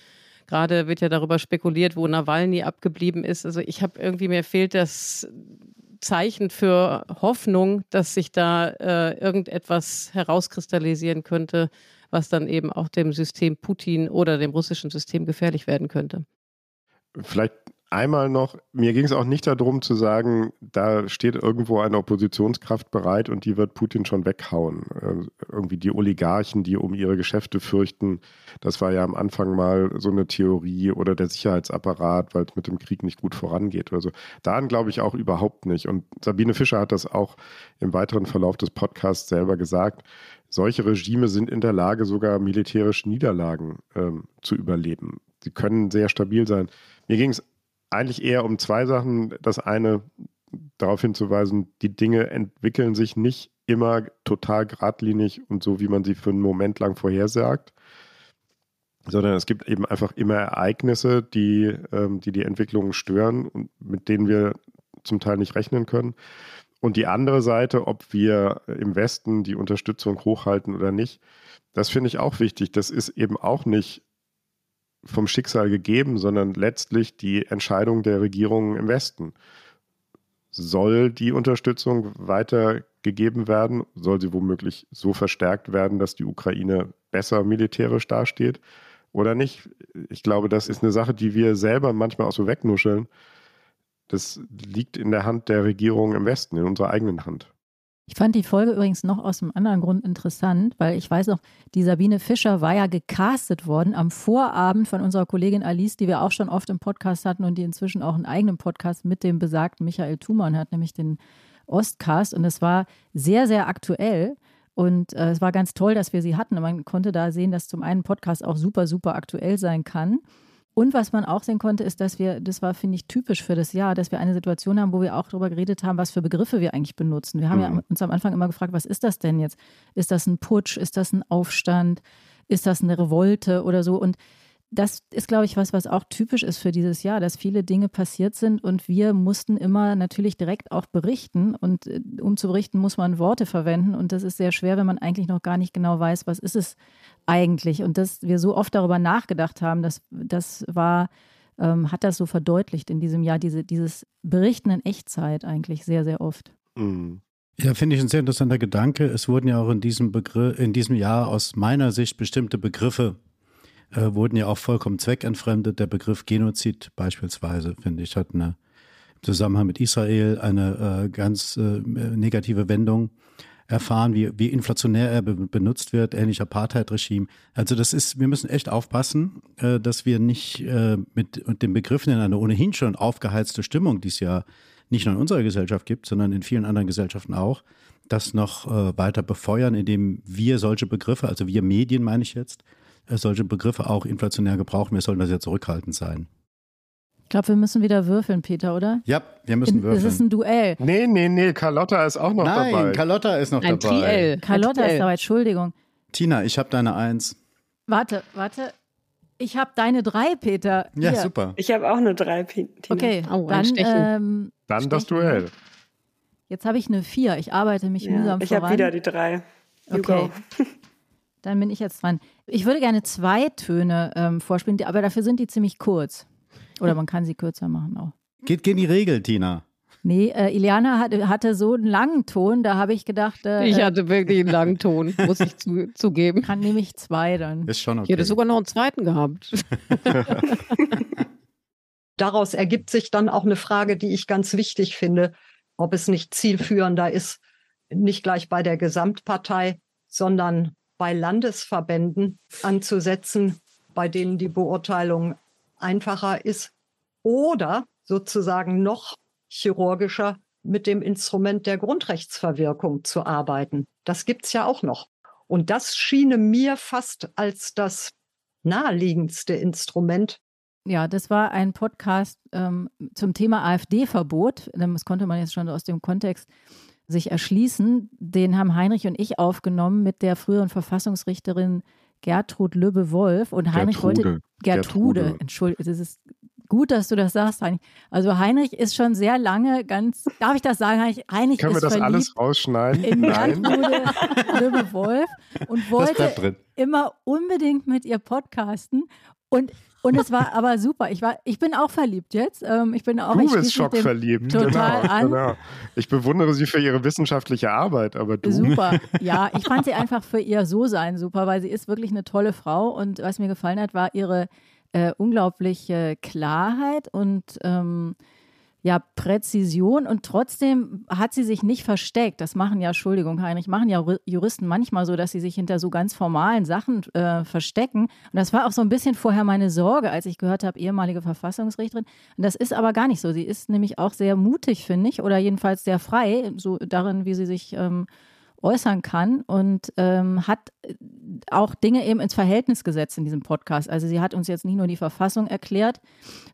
gerade wird ja darüber spekuliert, wo Nawalny abgeblieben ist. Also ich habe irgendwie, mir fehlt das Zeichen für Hoffnung, dass sich da äh, irgendetwas herauskristallisieren könnte, was dann eben auch dem System Putin oder dem russischen System gefährlich werden könnte. Vielleicht einmal noch, mir ging es auch nicht darum zu sagen, da steht irgendwo eine Oppositionskraft bereit und die wird Putin schon weghauen. Äh, irgendwie die Oligarchen, die um ihre Geschäfte fürchten, das war ja am Anfang mal so eine Theorie oder der Sicherheitsapparat, weil es mit dem Krieg nicht gut vorangeht oder so. Daran glaube ich auch überhaupt nicht. Und Sabine Fischer hat das auch im weiteren Verlauf des Podcasts selber gesagt. Solche Regime sind in der Lage, sogar militärische Niederlagen ähm, zu überleben. Sie können sehr stabil sein. Mir ging es eigentlich eher um zwei Sachen. Das eine, darauf hinzuweisen, die Dinge entwickeln sich nicht immer total geradlinig und so, wie man sie für einen Moment lang vorhersagt, sondern es gibt eben einfach immer Ereignisse, die ähm, die, die Entwicklung stören und mit denen wir zum Teil nicht rechnen können. Und die andere Seite, ob wir im Westen die Unterstützung hochhalten oder nicht, das finde ich auch wichtig. Das ist eben auch nicht vom Schicksal gegeben, sondern letztlich die Entscheidung der Regierungen im Westen. Soll die Unterstützung weitergegeben werden? Soll sie womöglich so verstärkt werden, dass die Ukraine besser militärisch dasteht oder nicht? Ich glaube, das ist eine Sache, die wir selber manchmal auch so wegnuscheln. Das liegt in der Hand der Regierung im Westen, in unserer eigenen Hand. Ich fand die Folge übrigens noch aus einem anderen Grund interessant, weil ich weiß noch, die Sabine Fischer war ja gecastet worden am Vorabend von unserer Kollegin Alice, die wir auch schon oft im Podcast hatten und die inzwischen auch einen eigenen Podcast mit dem besagten Michael Thumann hat, nämlich den Ostcast. Und es war sehr, sehr aktuell. Und äh, es war ganz toll, dass wir sie hatten. Und man konnte da sehen, dass zum einen Podcast auch super, super aktuell sein kann. Und was man auch sehen konnte, ist, dass wir, das war, finde ich, typisch für das Jahr, dass wir eine Situation haben, wo wir auch darüber geredet haben, was für Begriffe wir eigentlich benutzen. Wir haben mhm. ja uns am Anfang immer gefragt, was ist das denn jetzt? Ist das ein Putsch? Ist das ein Aufstand? Ist das eine Revolte oder so? Und das ist, glaube ich, was, was auch typisch ist für dieses Jahr, dass viele Dinge passiert sind und wir mussten immer natürlich direkt auch berichten. Und äh, um zu berichten, muss man Worte verwenden. Und das ist sehr schwer, wenn man eigentlich noch gar nicht genau weiß, was ist es eigentlich. Und dass wir so oft darüber nachgedacht haben, das, das war, ähm, hat das so verdeutlicht in diesem Jahr, diese, dieses Berichten in Echtzeit eigentlich sehr, sehr oft. Mhm. Ja, finde ich ein sehr interessanter Gedanke. Es wurden ja auch in diesem Begriff, in diesem Jahr aus meiner Sicht bestimmte Begriffe äh, wurden ja auch vollkommen zweckentfremdet. Der Begriff Genozid beispielsweise, finde ich, hat eine, im Zusammenhang mit Israel eine äh, ganz äh, negative Wendung erfahren, wie, wie inflationär er be benutzt wird, ähnlich Apartheid-Regime. Also das ist, wir müssen echt aufpassen, äh, dass wir nicht äh, mit, mit den Begriffen in eine ohnehin schon aufgeheizte Stimmung, die es ja nicht nur in unserer Gesellschaft gibt, sondern in vielen anderen Gesellschaften auch, das noch äh, weiter befeuern, indem wir solche Begriffe, also wir Medien meine ich jetzt, solche Begriffe auch inflationär gebrauchen. Wir sollten da sehr zurückhaltend sein. Ich glaube, wir müssen wieder würfeln, Peter, oder? Ja, wir müssen In, würfeln. Das ist ein Duell. Nee, nee, nee, Carlotta ist auch noch Nein, dabei. Nein, Carlotta ist noch ein dabei. Triell. Carlotta ist dabei, Entschuldigung. Tina, ich habe deine Eins. Warte, warte. Ich habe deine drei, Peter. Ja, Hier. super. Ich habe auch eine drei, Tina. Okay, oh, dann, ähm, dann Stechen. das Duell. Jetzt habe ich eine vier. Ich arbeite mich ja, mühsam ich voran. Ich habe wieder die drei. You okay. Dann bin ich jetzt dran. Ich würde gerne zwei Töne ähm, vorspielen, aber dafür sind die ziemlich kurz. Oder man kann sie kürzer machen auch. Geht gegen die Regel, Tina. Nee, äh, Iliana hatte, hatte so einen langen Ton, da habe ich gedacht. Äh, ich hatte wirklich einen langen Ton, muss ich zu, zugeben. Kann nämlich zwei dann. Ist schon okay. Ich hätte sogar noch einen zweiten gehabt. Daraus ergibt sich dann auch eine Frage, die ich ganz wichtig finde, ob es nicht zielführender ist, nicht gleich bei der Gesamtpartei, sondern bei Landesverbänden anzusetzen, bei denen die Beurteilung einfacher ist, oder sozusagen noch chirurgischer mit dem Instrument der Grundrechtsverwirkung zu arbeiten. Das gibt es ja auch noch. Und das schiene mir fast als das naheliegendste Instrument. Ja, das war ein Podcast ähm, zum Thema AfD-Verbot. Das konnte man jetzt schon aus dem Kontext sich erschließen. Den haben Heinrich und ich aufgenommen mit der früheren Verfassungsrichterin Gertrud Löbe-Wolf. Und Heinrich Gertrude. wollte. Gertrude, Gertrude. Entschuldigung, es ist gut, dass du das sagst, Heinrich. Also Heinrich ist schon sehr lange ganz, darf ich das sagen, Heinrich? Heinrich Können wir ist das verliebt alles rausschneiden? in Nein. Gertrude Löbe-Wolf und Das wollte immer unbedingt mit ihr podcasten. Und, und es war aber super. Ich, war, ich bin auch verliebt jetzt. Ähm, ich bin auch Du bist schockverliebt. total genau, an. genau. Ich bewundere sie für ihre wissenschaftliche Arbeit, aber du. Super. Ja, ich fand sie einfach für ihr So-Sein super, weil sie ist wirklich eine tolle Frau. Und was mir gefallen hat, war ihre äh, unglaubliche Klarheit und ähm, ja, Präzision und trotzdem hat sie sich nicht versteckt. Das machen ja, Entschuldigung, Heinrich, machen ja Juristen manchmal so, dass sie sich hinter so ganz formalen Sachen äh, verstecken. Und das war auch so ein bisschen vorher meine Sorge, als ich gehört habe, ehemalige Verfassungsrichterin. Und das ist aber gar nicht so. Sie ist nämlich auch sehr mutig, finde ich, oder jedenfalls sehr frei, so darin, wie sie sich ähm, äußern kann und ähm, hat äh, auch Dinge eben ins Verhältnis gesetzt in diesem Podcast. Also sie hat uns jetzt nicht nur die Verfassung erklärt,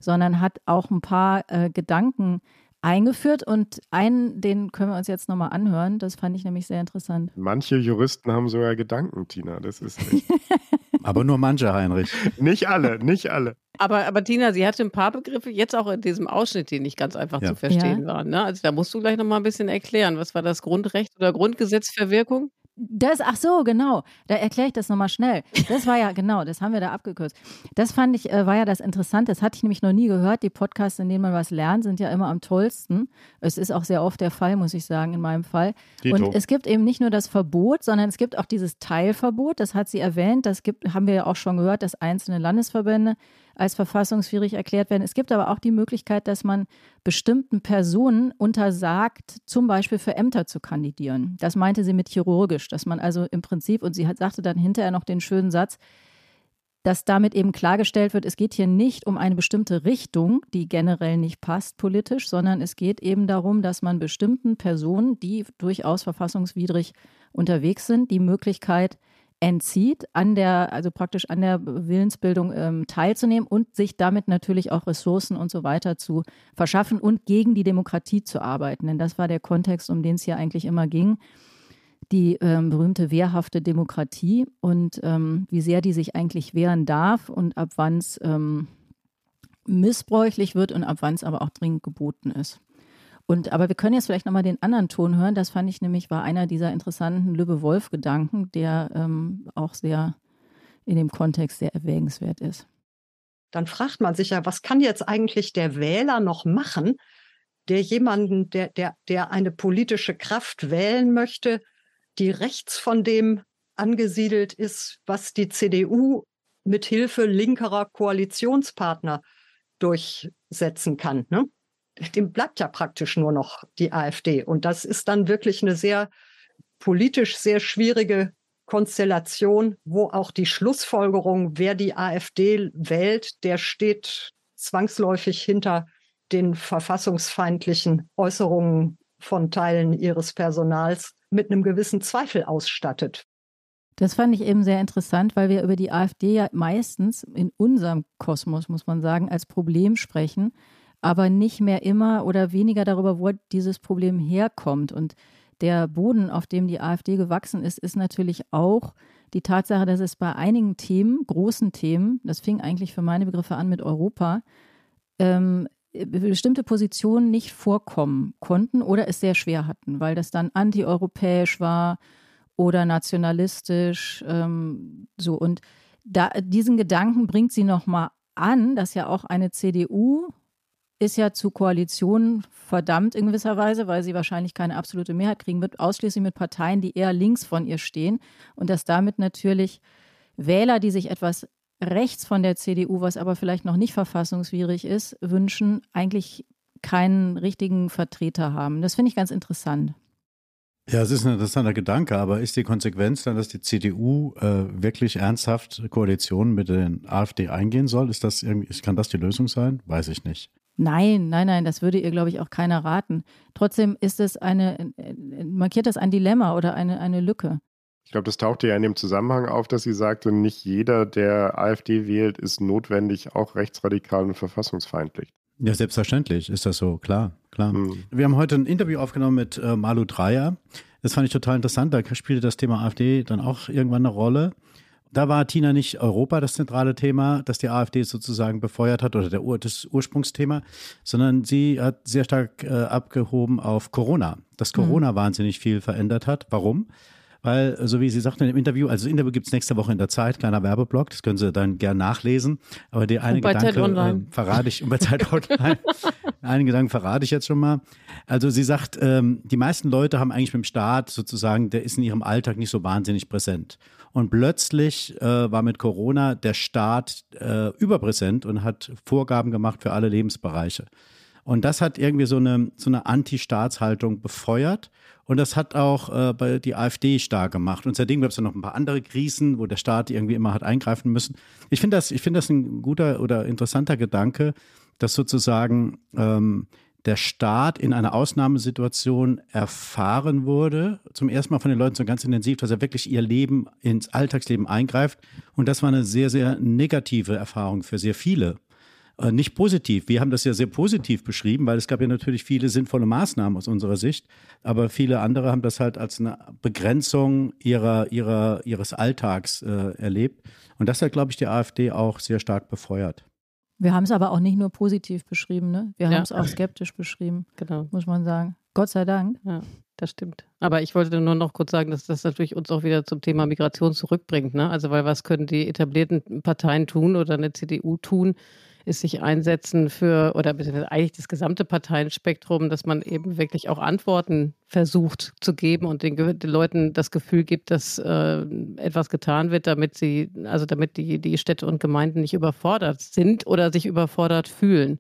sondern hat auch ein paar äh, Gedanken eingeführt und einen, den können wir uns jetzt nochmal anhören. Das fand ich nämlich sehr interessant. Manche Juristen haben sogar Gedanken, Tina. Das ist nicht, Aber nur manche, Heinrich. nicht alle, nicht alle. Aber, aber Tina, sie hatte ein paar Begriffe jetzt auch in diesem Ausschnitt, die nicht ganz einfach Ja. zu verstehen waren. Ne? Also da musst du gleich noch mal ein bisschen erklären. Was war das Grundrecht oder Grundgesetzverwirkung? Das, ach so, genau. Da erkläre ich das nochmal schnell. Das war ja, genau, das haben wir da abgekürzt. Das fand ich, äh, war ja das Interessante. Das hatte ich nämlich noch nie gehört. Die Podcasts, in denen man was lernt, sind ja immer am tollsten. Es ist auch sehr oft der Fall, muss ich sagen, in meinem Fall. Dito. Und es gibt eben nicht nur das Verbot, sondern es gibt auch dieses Teilverbot. Das hat sie erwähnt. Das gibt, haben wir ja auch schon gehört, dass einzelne Landesverbände als verfassungswidrig erklärt werden. Es gibt aber auch die Möglichkeit, dass man bestimmten Personen untersagt, zum Beispiel für Ämter zu kandidieren. Das meinte sie mit chirurgisch, dass man also im Prinzip, und sie hat, sagte dann hinterher noch den schönen Satz, dass damit eben klargestellt wird, es geht hier nicht um eine bestimmte Richtung, die generell nicht passt politisch, sondern es geht eben darum, dass man bestimmten Personen, die durchaus verfassungswidrig unterwegs sind, die Möglichkeit entzieht, an der, also praktisch an der Willensbildung ähm, teilzunehmen und sich damit natürlich auch Ressourcen und so weiter zu verschaffen und gegen die Demokratie zu arbeiten. Denn das war der Kontext, um den es hier eigentlich immer ging. Die ähm, berühmte wehrhafte Demokratie und ähm, wie sehr die sich eigentlich wehren darf und ab wann es ähm, missbräuchlich wird und ab wann es aber auch dringend geboten ist. Und, aber wir können jetzt vielleicht nochmal den anderen Ton hören. Das fand ich nämlich, war einer dieser interessanten Lübbe-Wolf-Gedanken, der ähm, auch sehr in dem Kontext sehr erwägenswert ist. Dann fragt man sich ja, was kann jetzt eigentlich der Wähler noch machen, der jemanden, der, der, der eine politische Kraft wählen möchte, die rechts von dem angesiedelt ist, was die CDU mit Hilfe linkerer Koalitionspartner durchsetzen kann. Ne? Dem bleibt ja praktisch nur noch die AfD. Und das ist dann wirklich eine sehr politisch sehr schwierige Konstellation, wo auch die Schlussfolgerung, wer die AfD wählt, der steht zwangsläufig hinter den verfassungsfeindlichen Äußerungen von Teilen ihres Personals mit einem gewissen Zweifel ausstattet. Das fand ich eben sehr interessant, weil wir über die AfD ja meistens in unserem Kosmos, muss man sagen, als Problem sprechen, aber nicht mehr immer oder weniger darüber, wo dieses Problem herkommt. Und der Boden, auf dem die AfD gewachsen ist, ist natürlich auch die Tatsache, dass es bei einigen Themen, großen Themen, das fing eigentlich für meine Begriffe an mit Europa, ähm, bestimmte Positionen nicht vorkommen konnten oder es sehr schwer hatten, weil das dann antieuropäisch war oder nationalistisch. Ähm, so und da, diesen Gedanken bringt sie nochmal an, dass ja auch eine CDU ist ja zu Koalitionen verdammt in gewisser Weise, weil sie wahrscheinlich keine absolute Mehrheit kriegen wird, ausschließlich mit Parteien, die eher links von ihr stehen. Und dass damit natürlich Wähler, die sich etwas rechts von der CDU, was aber vielleicht noch nicht verfassungswidrig ist, wünschen, eigentlich keinen richtigen Vertreter haben. Das finde ich ganz interessant. Ja, es ist ein interessanter Gedanke, aber ist die Konsequenz dann, dass die CDU äh, wirklich ernsthaft Koalitionen mit den AfD eingehen soll? Ist das irgendwie, kann das die Lösung sein? Weiß ich nicht. Nein, nein, nein, das würde ihr, glaube ich, auch keiner raten. Trotzdem ist es eine, markiert das ein Dilemma oder eine, eine Lücke. Ich glaube, das tauchte ja in dem Zusammenhang auf, dass sie sagte, nicht jeder, der AfD wählt, ist notwendig auch rechtsradikal und verfassungsfeindlich. Ja, selbstverständlich ist das so, klar, klar. Mhm. Wir haben heute ein Interview aufgenommen mit äh, Malu Dreyer. Das fand ich total interessant. Da spielte das Thema AfD dann auch irgendwann eine Rolle. Da war Tina nicht Europa das zentrale Thema, das die AfD sozusagen befeuert hat oder der Ur das Ursprungsthema, sondern sie hat sehr stark äh, abgehoben auf Corona, dass mhm. Corona mhm. wahnsinnig viel verändert hat. Warum? weil, so wie Sie sagten im Interview, also das Interview gibt es nächste Woche in der Zeit, kleiner Werbeblock, das können Sie dann gern nachlesen. Aber die eine Gedanke äh, verrate ich, bei Zeit Online, einen Gedanken verrate ich jetzt schon mal. Also sie sagt, ähm, die meisten Leute haben eigentlich mit dem Staat sozusagen, der ist in ihrem Alltag nicht so wahnsinnig präsent. Und plötzlich äh, war mit Corona der Staat äh, überpräsent und hat Vorgaben gemacht für alle Lebensbereiche. Und das hat irgendwie so eine, so eine Anti-Staatshaltung befeuert. Und das hat auch äh, die AfD stark gemacht. Und seitdem gab es ja noch ein paar andere Krisen, wo der Staat irgendwie immer hat eingreifen müssen. Ich finde das, ich finde das ein guter oder interessanter Gedanke, dass sozusagen ähm, der Staat in einer Ausnahmesituation erfahren wurde, zum ersten Mal von den Leuten so ganz intensiv, dass er wirklich ihr Leben ins Alltagsleben eingreift. Und das war eine sehr, sehr negative Erfahrung für sehr viele. Äh, nicht positiv. Wir haben das ja sehr positiv beschrieben, weil es gab ja natürlich viele sinnvolle Maßnahmen aus unserer Sicht, aber viele andere haben das halt als eine Begrenzung ihrer, ihrer, ihres Alltags äh, erlebt. Und das hat, glaube ich, die AfD auch sehr stark befeuert. Wir haben es aber auch nicht nur positiv beschrieben, ne? Wir ja. haben es auch skeptisch beschrieben, genau. muss man sagen. Gott sei Dank. Ja, das stimmt. Aber ich wollte nur noch kurz sagen, dass das natürlich uns auch wieder zum Thema Migration zurückbringt. Ne? Also, weil was können die etablierten Parteien tun oder eine CDU tun, ist sich einsetzen für, oder eigentlich das gesamte Parteienspektrum, dass man eben wirklich auch Antworten versucht zu geben und den, den Leuten das Gefühl gibt, dass äh, etwas getan wird, damit sie, also damit die, die Städte und Gemeinden nicht überfordert sind oder sich überfordert fühlen.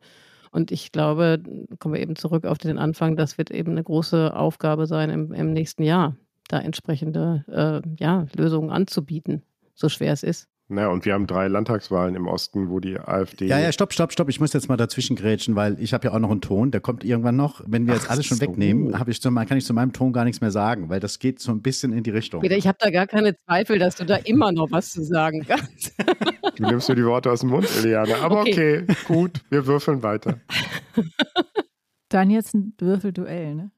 Und ich glaube, kommen wir eben zurück auf den Anfang, das wird eben eine große Aufgabe sein im, im nächsten Jahr, da entsprechende äh, ja, Lösungen anzubieten, so schwer es ist. Na, und wir haben drei Landtagswahlen im Osten, wo die AfD. Ja, ja, stopp, stopp, stopp. Ich muss jetzt mal dazwischen grätschen, weil ich habe ja auch noch einen Ton, der kommt irgendwann noch. Wenn wir jetzt alles schon so. wegnehmen, ich zu, kann ich zu meinem Ton gar nichts mehr sagen, weil das geht so ein bisschen in die Richtung. Ich habe da gar keine Zweifel, dass du da immer noch was zu sagen kannst. Du nimmst mir die Worte aus dem Mund, Eliane. Aber okay, okay gut, wir würfeln weiter. Dann jetzt ein Würfelduell, ne?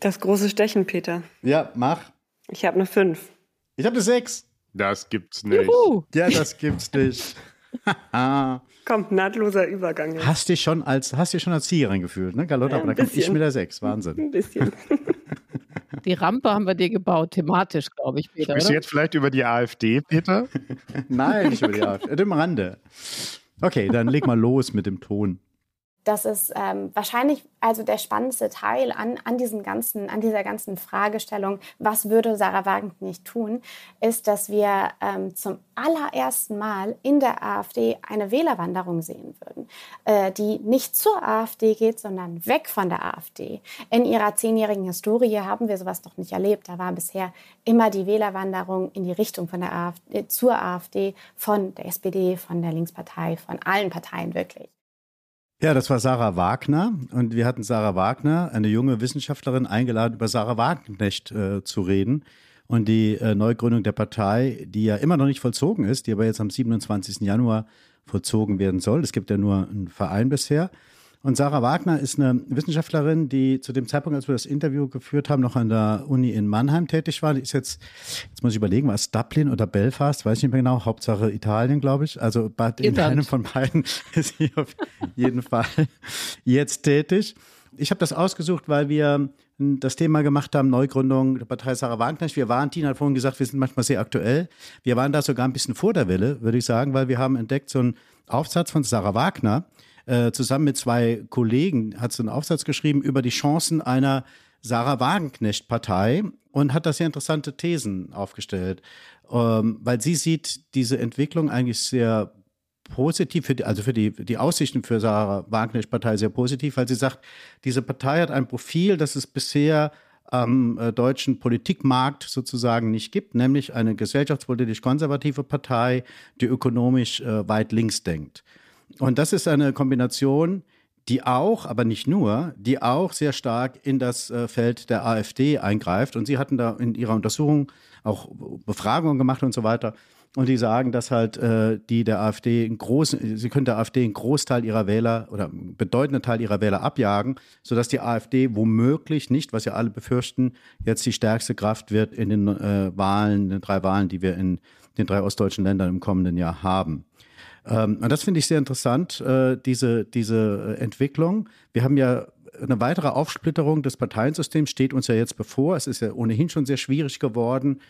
Das große Stechen, Peter. Ja, mach. Ich habe eine fünf. Ich habe eine sechs. Das gibt's nicht. Juhu. Ja, das gibt's nicht. Kommt, nahtloser Übergang. Jetzt. Hast dich schon als, hast dich schon als Siegerin gefühlt, ne, Galotta? Ja, aber da komme ich mit der Sechs. Wahnsinn. Ein bisschen. Die Rampe haben wir dir gebaut, thematisch, glaube ich, Peter. Sprichst du jetzt vielleicht über die AfD, Peter? Nein, nicht über die AfD. Im Rande. Okay, dann leg mal los mit dem Ton das ist ähm, wahrscheinlich also der spannendste Teil an, an, diesen ganzen, an dieser ganzen Fragestellung, was würde Sarah Wagenknecht nicht tun, ist, dass wir ähm, zum allerersten Mal in der AfD eine Wählerwanderung sehen würden, äh, die nicht zur AfD geht, sondern weg von der AfD. In ihrer zehnjährigen Historie haben wir sowas noch nicht erlebt. Da war bisher immer die Wählerwanderung in die Richtung von der AfD, zur AfD, von der SPD, von der Linkspartei, von allen Parteien wirklich. Ja, das war Sarah Wagner und wir hatten Sarah Wagner, eine junge Wissenschaftlerin, eingeladen, über Sarah Wagenknecht äh, zu reden und die äh, Neugründung der Partei, die ja immer noch nicht vollzogen ist, die aber jetzt am 27. Januar vollzogen werden soll. Es gibt ja nur einen Verein bisher. Und Sarah Wagner ist eine Wissenschaftlerin, die zu dem Zeitpunkt, als wir das Interview geführt haben, noch an der Uni in Mannheim tätig war. Die ist jetzt, jetzt muss ich überlegen, war es Dublin oder Belfast, weiß ich nicht mehr genau, Hauptsache Italien, glaube ich. Also in einem von beiden ist sie auf jeden Fall jetzt tätig. Ich habe das ausgesucht, weil wir das Thema gemacht haben, Neugründung der Partei Sarah Wagner. Wir waren, Tina hat vorhin gesagt, wir sind manchmal sehr aktuell. Wir waren da sogar ein bisschen vor der Welle, würde ich sagen, weil wir haben entdeckt so einen Aufsatz von Sarah Wagner, äh, zusammen mit zwei Kollegen hat so einen Aufsatz geschrieben über die Chancen einer Sarah Wagenknecht-Partei und hat da sehr interessante Thesen aufgestellt, ähm, weil sie sieht diese Entwicklung eigentlich sehr positiv, für die, also für die, die Aussichten für Sarah Wagenknecht-Partei sehr positiv, weil sie sagt, diese Partei hat ein Profil, das es bisher am äh, deutschen Politikmarkt sozusagen nicht gibt, nämlich eine gesellschaftspolitisch konservative Partei, die ökonomisch äh, weit links denkt. Und das ist eine Kombination, die auch, aber nicht nur, die auch sehr stark in das äh, Feld der AfD eingreift. Und Sie hatten da in Ihrer Untersuchung auch Befragungen gemacht und so weiter. Und die sagen, dass halt äh, die der AfD einen großen, sie können der AfD einen Großteil ihrer Wähler oder einen bedeutenden Teil ihrer Wähler abjagen, sodass die AfD womöglich nicht, was ja alle befürchten, jetzt die stärkste Kraft wird in den äh, Wahlen, in den drei Wahlen, die wir in den drei ostdeutschen Ländern im kommenden Jahr haben. Ähm, und das finde ich sehr interessant, äh, diese, diese Entwicklung. Wir haben ja eine weitere Aufsplitterung des Parteiensystems steht uns ja jetzt bevor. Es ist ja ohnehin schon sehr schwierig geworden,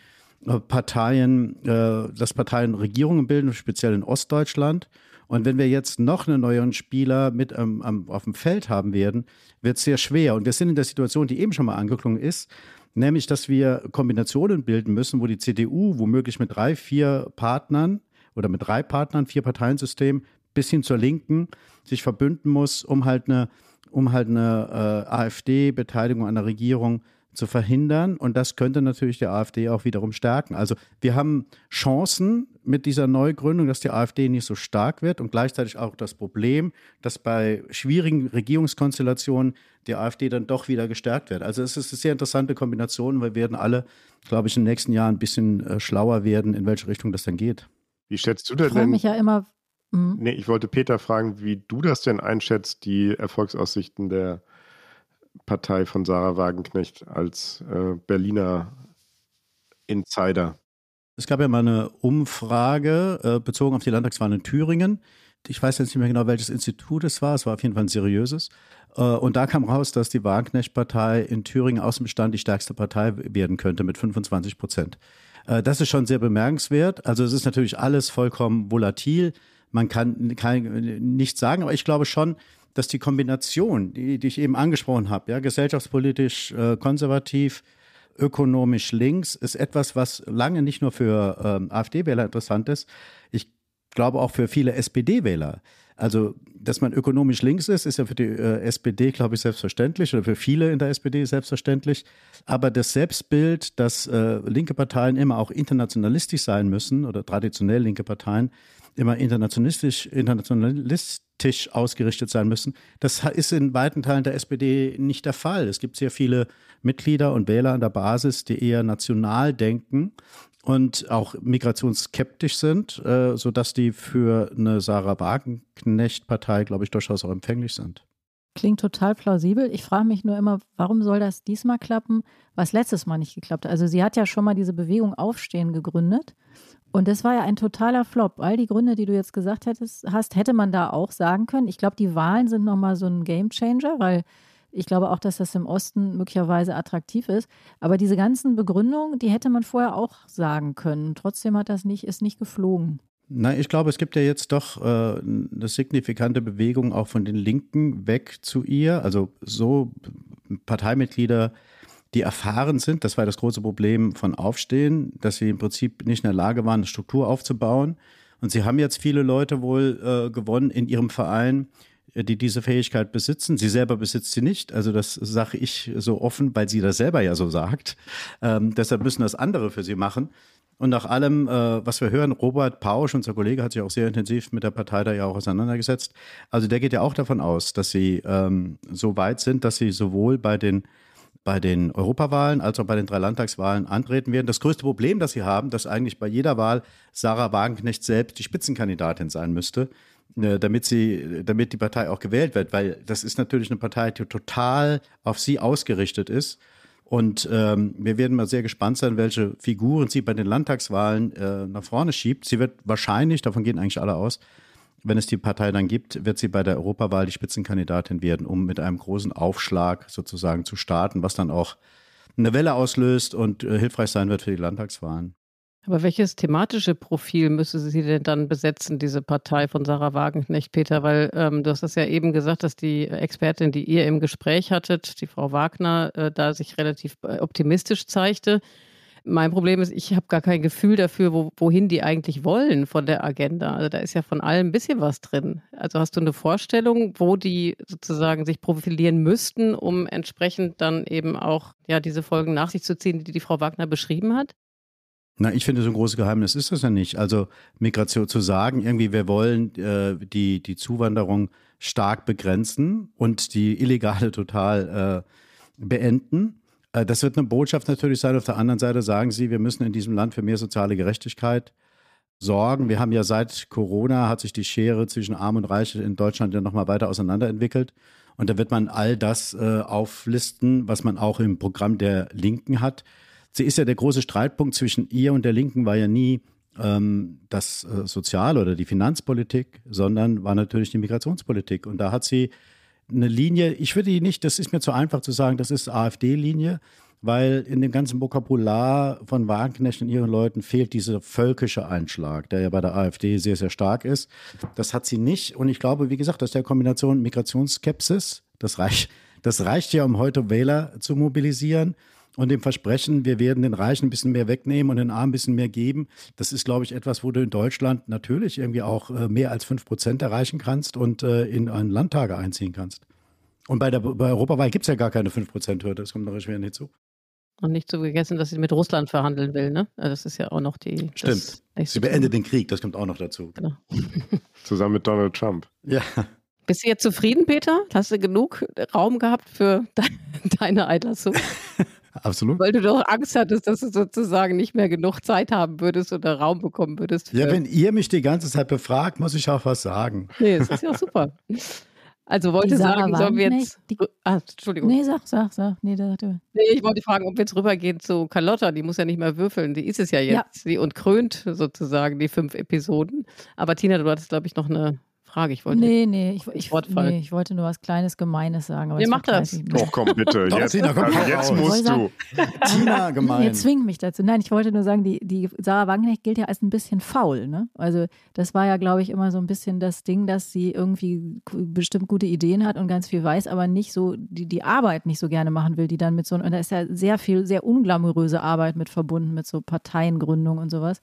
äh, Parteien, äh, dass Parteien Regierungen bilden, speziell in Ostdeutschland. Und wenn wir jetzt noch einen neuen Spieler mit ähm, auf dem Feld haben werden, wird es sehr schwer. Und wir sind in der Situation, die eben schon mal angeklungen ist, nämlich, dass wir Kombinationen bilden müssen, wo die CDU womöglich mit drei, vier Partnern oder mit drei Partnern, vier Parteiensystem bis hin zur Linken sich verbünden muss, um halt eine, um halt eine äh, AfD-Beteiligung an der Regierung zu verhindern. Und das könnte natürlich die AfD auch wiederum stärken. Also wir haben Chancen mit dieser Neugründung, dass die AfD nicht so stark wird und gleichzeitig auch das Problem, dass bei schwierigen Regierungskonstellationen die AfD dann doch wieder gestärkt wird. Also es ist eine sehr interessante Kombination. Wir werden alle, glaube ich, in den nächsten Jahren ein bisschen äh, schlauer werden, in welche Richtung das dann geht. Wie schätzt du das denn? Ich mich ja immer. Hm. Nee, ich wollte Peter fragen, wie du das denn einschätzt, die Erfolgsaussichten der Partei von Sarah Wagenknecht als äh, Berliner Insider. Es gab ja mal eine Umfrage äh, bezogen auf die Landtagswahlen in Thüringen. Ich weiß jetzt nicht mehr genau, welches Institut es war. Es war auf jeden Fall ein seriöses. Äh, und da kam raus, dass die Wagenknecht-Partei in Thüringen aus dem Stand die stärkste Partei werden könnte mit 25 Prozent. Äh, das ist schon sehr bemerkenswert. Also es ist natürlich alles vollkommen volatil. Man kann, kann nicht sagen, aber ich glaube schon, dass die Kombination, die, die ich eben angesprochen habe, ja, gesellschaftspolitisch äh, konservativ, ökonomisch links, ist etwas, was lange nicht nur für ähm, AfD-Wähler interessant ist. Ich glaube auch für viele SPD-Wähler. Also, dass man ökonomisch links ist, ist ja für die äh, SPD, glaube ich, selbstverständlich oder für viele in der SPD selbstverständlich. Aber das Selbstbild, dass äh, linke Parteien immer auch internationalistisch sein müssen oder traditionell linke Parteien immer internationalistisch, internationalistisch ausgerichtet sein müssen, das ist in weiten Teilen der SPD nicht der Fall. Es gibt sehr viele Mitglieder und Wähler an der Basis, die eher national denken und auch migrationsskeptisch sind, äh, sodass die für eine Sarah Wagenknecht-Partei, glaube ich, durchaus auch empfänglich sind. Klingt total plausibel. Ich frage mich nur immer, warum soll das diesmal klappen, was letztes Mal nicht geklappt hat? Also sie hat ja schon mal diese Bewegung Aufstehen gegründet und das war ja ein totaler Flop. All die Gründe, die du jetzt gesagt hättest, hast, hätte man da auch sagen können. Ich glaube, die Wahlen sind nochmal so ein Gamechanger, weil ich glaube auch, dass das im Osten möglicherweise attraktiv ist. Aber diese ganzen Begründungen, die hätte man vorher auch sagen können. Trotzdem hat das nicht, ist nicht geflogen. Nein, ich glaube, es gibt ja jetzt doch äh, eine signifikante Bewegung auch von den Linken weg zu ihr. Also so Parteimitglieder, die erfahren sind, das war das große Problem von Aufstehen, dass sie im Prinzip nicht in der Lage waren, eine Struktur aufzubauen. Und sie haben jetzt viele Leute wohl äh, gewonnen in ihrem Verein, die diese Fähigkeit besitzen. Sie selber besitzt sie nicht. Also das sage ich so offen, weil sie das selber ja so sagt. Ähm, deshalb müssen das andere für sie machen. Und nach allem, äh, was wir hören, Robert Pausch, unser Kollege, hat sich auch sehr intensiv mit der Partei da ja auch auseinandergesetzt. Also der geht ja auch davon aus, dass sie ähm, so weit sind, dass sie sowohl bei den bei den Europawahlen als auch bei den drei Landtagswahlen antreten werden. Das größte Problem, das sie haben, dass eigentlich bei jeder Wahl Sarah Wagenknecht selbst die Spitzenkandidatin sein müsste. Äh, damit sie, damit die Partei auch gewählt wird, weil das ist natürlich eine Partei, die total auf sie ausgerichtet ist. Und ähm, wir werden mal sehr gespannt sein, welche Figuren sie bei den Landtagswahlen äh, nach vorne schiebt. Sie wird wahrscheinlich, davon gehen eigentlich alle aus, wenn es die Partei dann gibt, wird sie bei der Europawahl die Spitzenkandidatin werden, um mit einem großen Aufschlag sozusagen zu starten, was dann auch eine Welle auslöst und äh, hilfreich sein wird für die Landtagswahlen. Aber welches thematische Profil müsste sie denn dann besetzen, diese Partei von Sarah Wagenknecht, Peter? Weil ähm, du hast es ja eben gesagt, dass die Expertin, die ihr im Gespräch hattet, die Frau Wagner, äh, da sich relativ äh, optimistisch zeigte. Mein Problem ist, ich habe gar kein Gefühl dafür, wo, wohin die eigentlich wollen von der Agenda. Also da ist ja von allem ein bisschen was drin. Also hast du eine Vorstellung, wo die sozusagen sich profilieren müssten, um entsprechend dann eben auch ja diese Folgen nach sich zu ziehen, die die Frau Wagner beschrieben hat? Na, ich finde, so ein großes Geheimnis ist das ja nicht. Also Migration zu sagen, irgendwie, wir wollen äh, die, die Zuwanderung stark begrenzen und die illegale total äh, beenden äh, das wird eine Botschaft natürlich sein. Auf der anderen Seite sagen Sie, wir müssen in diesem Land für mehr soziale Gerechtigkeit sorgen. Wir haben ja seit Corona hat sich die Schere zwischen Arm und Reich in Deutschland ja nochmal weiter auseinanderentwickelt. Und da wird man all das äh, auflisten, was man auch im Programm der Linken hat. Sie ist ja der große Streitpunkt zwischen ihr und der Linken war ja nie ähm, das äh, Sozial- oder die Finanzpolitik, sondern war natürlich die Migrationspolitik. Und da hat sie eine Linie, ich würde die nicht, das ist mir zu einfach zu sagen, das ist AfD-Linie, weil in dem ganzen Vokabular von Wagenknecht und ihren Leuten fehlt dieser völkische Einschlag, der ja bei der AfD sehr, sehr stark ist. Das hat sie nicht. Und ich glaube, wie gesagt, aus der Kombination Migrationsskepsis, das reicht, das reicht ja, um heute Wähler zu mobilisieren und dem Versprechen, wir werden den Reichen ein bisschen mehr wegnehmen und den Armen ein bisschen mehr geben, das ist, glaube ich, etwas, wo du in Deutschland natürlich irgendwie auch äh, mehr als fünf Prozent erreichen kannst und äh, in einen Landtage einziehen kannst. Und bei der bei Europawahl gibt es ja gar keine 5%-Hürde, das kommt noch schwer hinzu. Und nicht zu vergessen, dass sie mit Russland verhandeln will, ne? Also das ist ja auch noch die. Stimmt. Sie beendet den Krieg, das kommt auch noch dazu. Genau. Zusammen mit Donald Trump. Ja. Bist du jetzt zufrieden, Peter? Hast du genug Raum gehabt für deine Einlassung? Absolut. Weil du doch Angst hattest, dass du sozusagen nicht mehr genug Zeit haben würdest oder Raum bekommen würdest. Ja, wenn ihr mich die ganze Zeit befragt, muss ich auch was sagen. Nee, das ist ja super. Also wollte sagen, sollen wir jetzt. Die, ah, Entschuldigung. Nee, sag, sag, sag. Nee, da, nee, ich wollte fragen, ob wir jetzt rübergehen zu Carlotta. Die muss ja nicht mehr würfeln. Die ist es ja jetzt. Ja. Sie und krönt sozusagen die fünf Episoden. Aber Tina, du hattest, glaube ich, noch eine Frage. Ich wollte nee, nee, ich, ich, nee, ich wollte nur was Kleines, Gemeines sagen. Aber Wer macht das? Doch, komm, bitte. Doch, jetzt, Tina, komm, also jetzt musst du. Tina, gemein. Ihr zwingt mich dazu. Nein, ich wollte nur sagen, die, die Sarah Wagenknecht gilt ja als ein bisschen faul. Ne? Also das war ja, glaube ich, immer so ein bisschen das Ding, dass sie irgendwie bestimmt gute Ideen hat und ganz viel weiß, aber nicht so, die, die Arbeit nicht so gerne machen will, die dann mit so, und da ist ja sehr viel, sehr unglamouröse Arbeit mit verbunden, mit so Parteiengründung und sowas.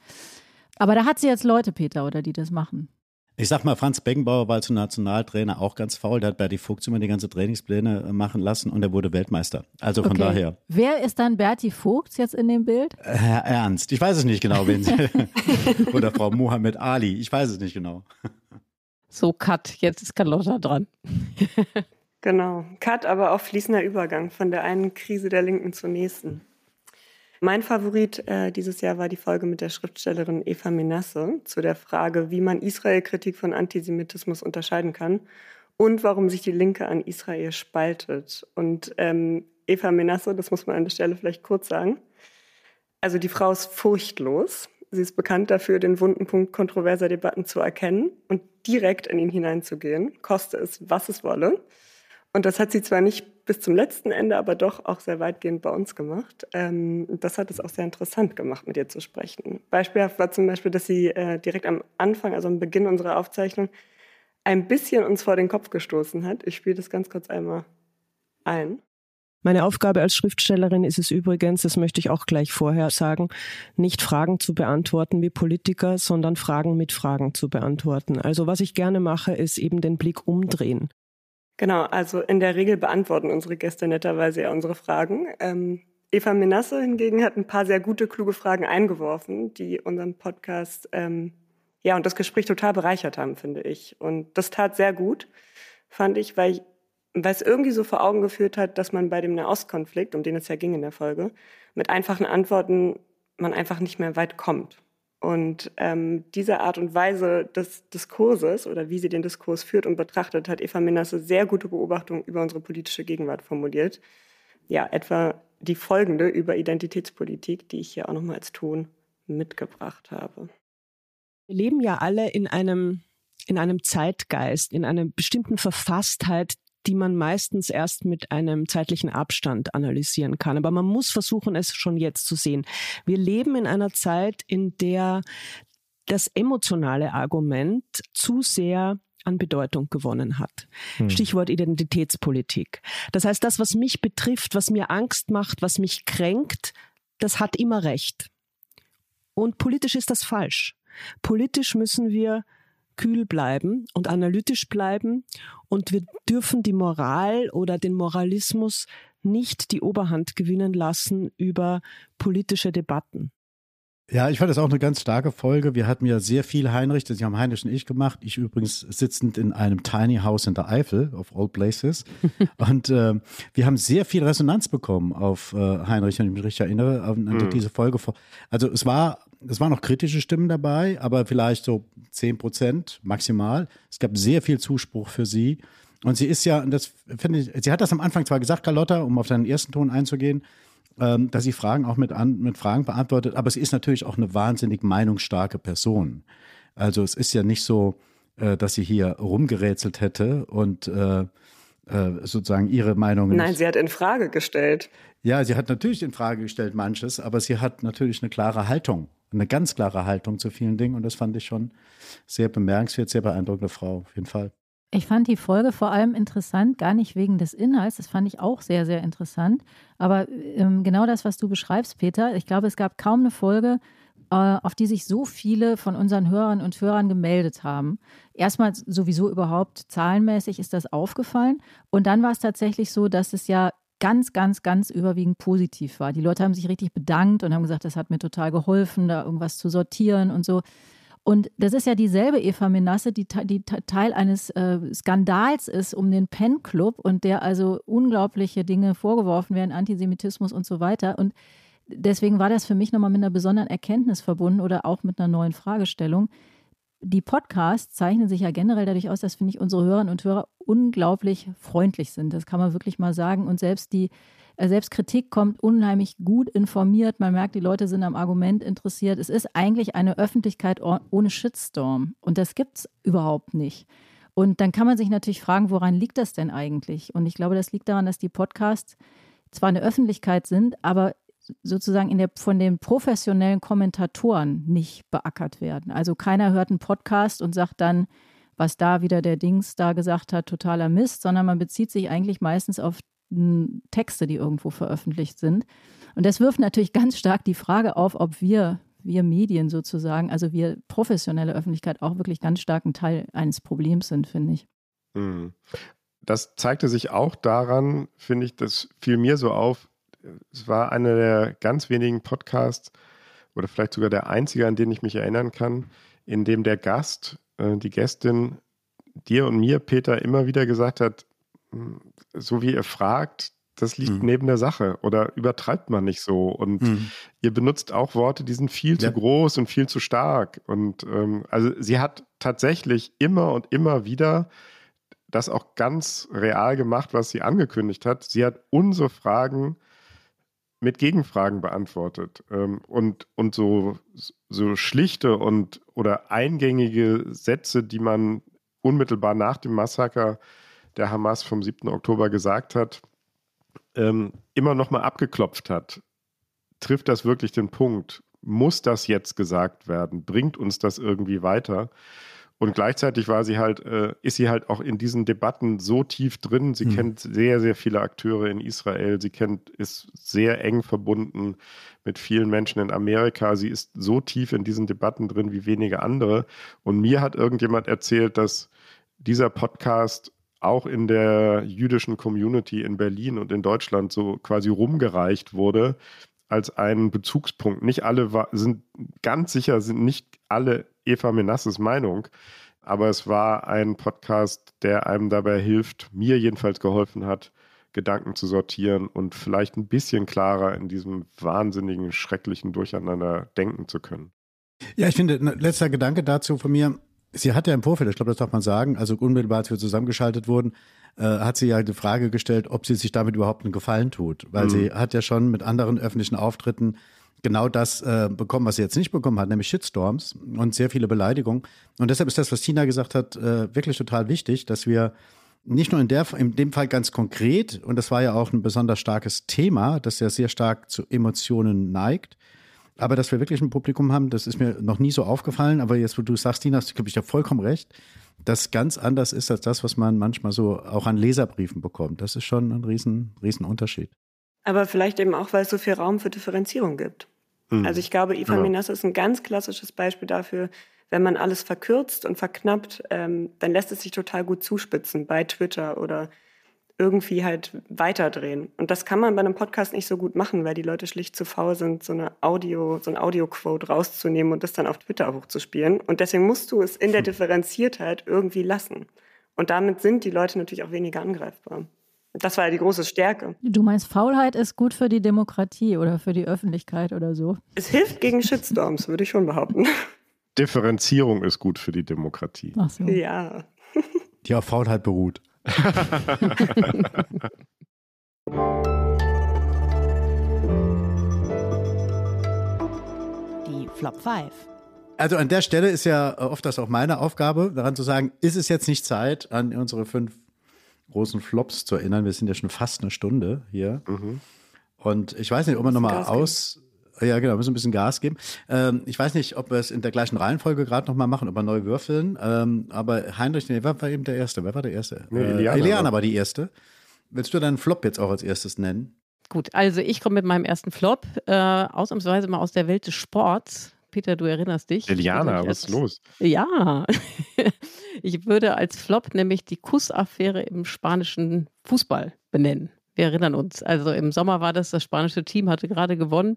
Aber da hat sie jetzt Leute, Peter, oder die das machen. Ich sag mal, Franz Beckenbauer war als Nationaltrainer auch ganz faul. Der hat Berti Fuchs immer die ganze Trainingspläne äh, machen lassen und er wurde Weltmeister. Also von okay. daher. Wer ist dann Berti Fuchs jetzt in dem Bild? Herr Ernst. Ich weiß es nicht genau, wen Sie. Oder Frau Muhammad Ali. Ich weiß es nicht genau. So, Cut. Jetzt ist Carlotta dran. genau. Cut, aber auch fließender Übergang von der einen Krise der Linken zur nächsten. Mein Favorit äh, dieses Jahr war die Folge mit der Schriftstellerin Eva Menasse zu der Frage, wie man Israel-Kritik von Antisemitismus unterscheiden kann und warum sich die Linke an Israel spaltet. Und ähm, Eva Menasse, das muss man an der Stelle vielleicht kurz sagen. Also die Frau ist furchtlos. Sie ist bekannt dafür, den wunden Punkt kontroverser Debatten zu erkennen und direkt in ihn hineinzugehen, koste es, was es wolle. Und das hat sie zwar nicht bis zum letzten Ende, aber doch auch sehr weitgehend bei uns gemacht. Ähm, das hat es auch sehr interessant gemacht, mit ihr zu sprechen. Beispielhaft war zum Beispiel, dass sie äh, direkt am Anfang, also am Beginn unserer Aufzeichnung, ein bisschen uns vor den Kopf gestoßen hat. Ich spiele das ganz kurz einmal ein. Meine Aufgabe als Schriftstellerin ist es übrigens, das möchte ich auch gleich vorher sagen, nicht Fragen zu beantworten wie Politiker, sondern Fragen mit Fragen zu beantworten. Also was ich gerne mache, ist eben den Blick umdrehen. Genau, also in der Regel beantworten unsere Gäste netterweise ja unsere Fragen. Ähm, Eva Menasse hingegen hat ein paar sehr gute, kluge Fragen eingeworfen, die unseren Podcast ähm, ja und das Gespräch total bereichert haben, finde ich. Und das tat sehr gut, fand ich, weil, weil es irgendwie so vor Augen geführt hat, dass man bei dem Nahostkonflikt, um den es ja ging in der Folge, mit einfachen Antworten man einfach nicht mehr weit kommt. Und ähm, diese Art und Weise des Diskurses oder wie sie den Diskurs führt und betrachtet, hat Eva Minasse sehr gute Beobachtungen über unsere politische Gegenwart formuliert. Ja, etwa die folgende über Identitätspolitik, die ich hier auch nochmal als Ton mitgebracht habe. Wir leben ja alle in einem, in einem Zeitgeist, in einer bestimmten Verfasstheit, die man meistens erst mit einem zeitlichen Abstand analysieren kann. Aber man muss versuchen, es schon jetzt zu sehen. Wir leben in einer Zeit, in der das emotionale Argument zu sehr an Bedeutung gewonnen hat. Hm. Stichwort Identitätspolitik. Das heißt, das, was mich betrifft, was mir Angst macht, was mich kränkt, das hat immer recht. Und politisch ist das falsch. Politisch müssen wir kühl bleiben und analytisch bleiben und wir dürfen die Moral oder den Moralismus nicht die Oberhand gewinnen lassen über politische Debatten. Ja, ich fand das auch eine ganz starke Folge. Wir hatten ja sehr viel Heinrich, das haben Heinrich und ich gemacht. Ich übrigens sitzend in einem Tiny House in der Eifel, of all places. und äh, wir haben sehr viel Resonanz bekommen auf äh, Heinrich, wenn ich mich richtig erinnere, an, an mhm. diese Folge. Also es war, es waren noch kritische Stimmen dabei, aber vielleicht so zehn Prozent maximal. Es gab sehr viel Zuspruch für sie. Und sie ist ja, das finde ich, sie hat das am Anfang zwar gesagt, Carlotta, um auf deinen ersten Ton einzugehen, ähm, dass sie Fragen auch mit, an, mit Fragen beantwortet, aber sie ist natürlich auch eine wahnsinnig meinungsstarke Person. Also es ist ja nicht so, äh, dass sie hier rumgerätselt hätte und äh, äh, sozusagen ihre Meinung. Nein, sie hat in Frage gestellt. Ja, sie hat natürlich in Frage gestellt manches, aber sie hat natürlich eine klare Haltung, eine ganz klare Haltung zu vielen Dingen und das fand ich schon sehr bemerkenswert, sehr beeindruckende Frau, auf jeden Fall. Ich fand die Folge vor allem interessant, gar nicht wegen des Inhalts, das fand ich auch sehr, sehr interessant. Aber ähm, genau das, was du beschreibst, Peter, ich glaube, es gab kaum eine Folge, äh, auf die sich so viele von unseren Hörern und Hörern gemeldet haben. Erstmal sowieso überhaupt zahlenmäßig ist das aufgefallen. Und dann war es tatsächlich so, dass es ja ganz, ganz, ganz überwiegend positiv war. Die Leute haben sich richtig bedankt und haben gesagt, das hat mir total geholfen, da irgendwas zu sortieren und so. Und das ist ja dieselbe Eva Menasse, die, die Teil eines äh, Skandals ist um den Pen Club und der also unglaubliche Dinge vorgeworfen werden, Antisemitismus und so weiter. Und deswegen war das für mich nochmal mit einer besonderen Erkenntnis verbunden oder auch mit einer neuen Fragestellung. Die Podcasts zeichnen sich ja generell dadurch aus, dass, finde ich, unsere Hörerinnen und Hörer unglaublich freundlich sind. Das kann man wirklich mal sagen. Und selbst die äh, Selbstkritik kommt unheimlich gut informiert. Man merkt, die Leute sind am Argument interessiert. Es ist eigentlich eine Öffentlichkeit ohne Shitstorm. Und das gibt es überhaupt nicht. Und dann kann man sich natürlich fragen, woran liegt das denn eigentlich? Und ich glaube, das liegt daran, dass die Podcasts zwar eine Öffentlichkeit sind, aber sozusagen in der, von den professionellen Kommentatoren nicht beackert werden. Also keiner hört einen Podcast und sagt dann, was da wieder der Dings da gesagt hat, totaler Mist, sondern man bezieht sich eigentlich meistens auf Texte, die irgendwo veröffentlicht sind. Und das wirft natürlich ganz stark die Frage auf, ob wir, wir Medien sozusagen, also wir professionelle Öffentlichkeit auch wirklich ganz stark ein Teil eines Problems sind, finde ich. Hm. Das zeigte sich auch daran, finde ich, das fiel mir so auf. Es war einer der ganz wenigen Podcasts oder vielleicht sogar der einzige, an den ich mich erinnern kann, in dem der Gast, äh, die Gästin dir und mir, Peter, immer wieder gesagt hat, so wie ihr fragt, das liegt mhm. neben der Sache oder übertreibt man nicht so. Und mhm. ihr benutzt auch Worte, die sind viel ja. zu groß und viel zu stark. Und ähm, also sie hat tatsächlich immer und immer wieder das auch ganz real gemacht, was sie angekündigt hat. Sie hat unsere Fragen mit Gegenfragen beantwortet. Ähm, und, und so, so schlichte und oder eingängige Sätze, die man unmittelbar nach dem Massaker der Hamas vom 7. Oktober gesagt hat, ähm, immer noch mal abgeklopft hat. Trifft das wirklich den Punkt? Muss das jetzt gesagt werden? Bringt uns das irgendwie weiter? Und gleichzeitig war sie halt, äh, ist sie halt auch in diesen Debatten so tief drin. Sie mhm. kennt sehr, sehr viele Akteure in Israel. Sie kennt, ist sehr eng verbunden mit vielen Menschen in Amerika. Sie ist so tief in diesen Debatten drin wie wenige andere. Und mir hat irgendjemand erzählt, dass dieser Podcast auch in der jüdischen Community in Berlin und in Deutschland so quasi rumgereicht wurde als ein Bezugspunkt. Nicht alle war, sind ganz sicher, sind nicht alle Eva Menasses Meinung, aber es war ein Podcast, der einem dabei hilft, mir jedenfalls geholfen hat, Gedanken zu sortieren und vielleicht ein bisschen klarer in diesem wahnsinnigen, schrecklichen Durcheinander denken zu können. Ja, ich finde, letzter Gedanke dazu von mir. Sie hat ja im Vorfeld, ich glaube, das darf man sagen, also unmittelbar, als wir zusammengeschaltet wurden, äh, hat sie ja die Frage gestellt, ob sie sich damit überhaupt einen Gefallen tut. Weil mhm. sie hat ja schon mit anderen öffentlichen Auftritten genau das äh, bekommen, was sie jetzt nicht bekommen hat, nämlich Shitstorms und sehr viele Beleidigungen. Und deshalb ist das, was Tina gesagt hat, äh, wirklich total wichtig, dass wir nicht nur in, der, in dem Fall ganz konkret, und das war ja auch ein besonders starkes Thema, das ja sehr stark zu Emotionen neigt, aber dass wir wirklich ein Publikum haben, das ist mir noch nie so aufgefallen. Aber jetzt, wo du sagst, Tina, hast du, ich, ja vollkommen recht, das ganz anders ist als das, was man manchmal so auch an Leserbriefen bekommt. Das ist schon ein riesen, riesen Unterschied. Aber vielleicht eben auch, weil es so viel Raum für Differenzierung gibt. Mhm. Also ich glaube, Eva genau. Menasse ist ein ganz klassisches Beispiel dafür, wenn man alles verkürzt und verknappt, ähm, dann lässt es sich total gut zuspitzen bei Twitter oder irgendwie halt weiterdrehen. Und das kann man bei einem Podcast nicht so gut machen, weil die Leute schlicht zu faul sind, so eine Audio, so ein Audio-Quote rauszunehmen und das dann auf Twitter hochzuspielen. Und deswegen musst du es in der Differenziertheit irgendwie lassen. Und damit sind die Leute natürlich auch weniger angreifbar. Das war ja die große Stärke. Du meinst, Faulheit ist gut für die Demokratie oder für die Öffentlichkeit oder so? Es hilft gegen Shitstorms, würde ich schon behaupten. Differenzierung ist gut für die Demokratie. Ach so. Ja. Die auf Faulheit beruht. die Flop 5. Also an der Stelle ist ja oft das auch meine Aufgabe, daran zu sagen, ist es jetzt nicht Zeit, an unsere fünf großen Flops zu erinnern? Wir sind ja schon fast eine Stunde hier. Mhm. Und ich weiß nicht, ob man nochmal aus. Ja, genau, müssen ein bisschen Gas geben. Ähm, ich weiß nicht, ob wir es in der gleichen Reihenfolge gerade nochmal machen, ob wir neu würfeln. Ähm, aber Heinrich, nee, wer war eben der Erste? Wer war der Erste? Nee, Eliana, äh, Eliana war die Erste. Willst du deinen Flop jetzt auch als erstes nennen? Gut, also ich komme mit meinem ersten Flop, äh, ausnahmsweise mal aus der Welt des Sports. Peter, du erinnerst dich. Eliana, was ist los? Ja, ich würde als Flop nämlich die Kussaffäre im spanischen Fußball benennen. Wir erinnern uns. Also im Sommer war das, das spanische Team hatte gerade gewonnen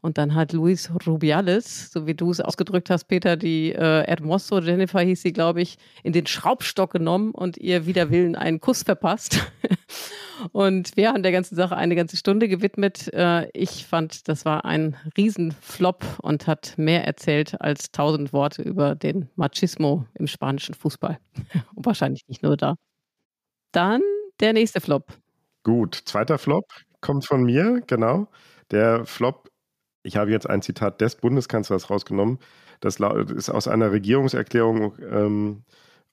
und dann hat Luis Rubiales, so wie du es ausgedrückt hast, Peter, die äh, Hermoso, Jennifer hieß sie, glaube ich, in den Schraubstock genommen und ihr wider Willen einen Kuss verpasst. und wir haben der ganzen Sache eine ganze Stunde gewidmet. Äh, ich fand, das war ein Riesenflop und hat mehr erzählt als tausend Worte über den Machismo im spanischen Fußball. und wahrscheinlich nicht nur da. Dann der nächste Flop. Gut, zweiter Flop kommt von mir, genau. Der Flop ich habe jetzt ein Zitat des Bundeskanzlers rausgenommen. Das ist aus einer Regierungserklärung. Ähm,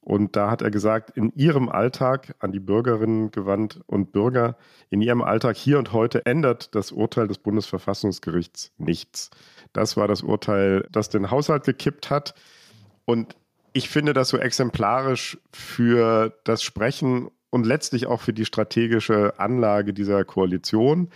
und da hat er gesagt, in ihrem Alltag an die Bürgerinnen gewandt und Bürger, in ihrem Alltag hier und heute ändert das Urteil des Bundesverfassungsgerichts nichts. Das war das Urteil, das den Haushalt gekippt hat. Und ich finde das so exemplarisch für das Sprechen und letztlich auch für die strategische Anlage dieser Koalition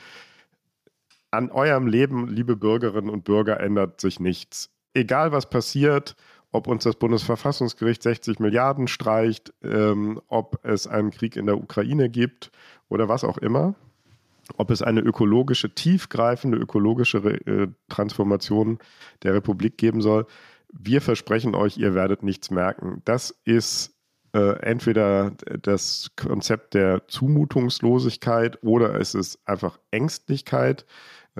an eurem Leben, liebe Bürgerinnen und Bürger, ändert sich nichts. Egal was passiert, ob uns das Bundesverfassungsgericht 60 Milliarden streicht, ähm, ob es einen Krieg in der Ukraine gibt oder was auch immer, ob es eine ökologische, tiefgreifende ökologische äh, Transformation der Republik geben soll. Wir versprechen euch, ihr werdet nichts merken. Das ist äh, entweder das Konzept der Zumutungslosigkeit oder es ist einfach Ängstlichkeit.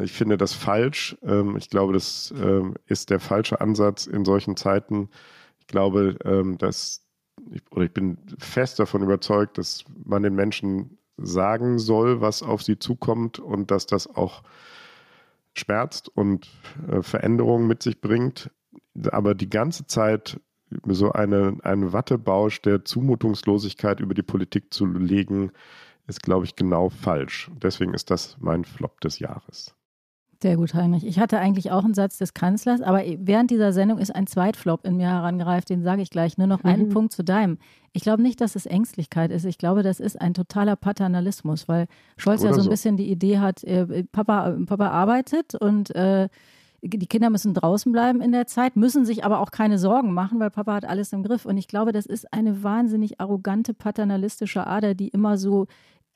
Ich finde das falsch. Ähm, ich glaube, das ähm, ist der falsche Ansatz in solchen Zeiten. Ich glaube, ähm, dass, oder ich bin fest davon überzeugt, dass man den Menschen sagen soll, was auf sie zukommt und dass das auch schmerzt und äh, Veränderungen mit sich bringt. Aber die ganze Zeit so eine, einen Wattebausch der Zumutungslosigkeit über die Politik zu legen, ist, glaube ich, genau falsch. Deswegen ist das mein Flop des Jahres. Sehr gut, Heinrich. Ich hatte eigentlich auch einen Satz des Kanzlers, aber während dieser Sendung ist ein Zweitflop in mir herangereift, den sage ich gleich. Nur noch mhm. einen Punkt zu deinem. Ich glaube nicht, dass es Ängstlichkeit ist. Ich glaube, das ist ein totaler Paternalismus, weil Scholz Oder ja so ein bisschen die Idee hat, äh, Papa, Papa arbeitet und äh, die Kinder müssen draußen bleiben in der Zeit, müssen sich aber auch keine Sorgen machen, weil Papa hat alles im Griff. Und ich glaube, das ist eine wahnsinnig arrogante, paternalistische Ader, die immer so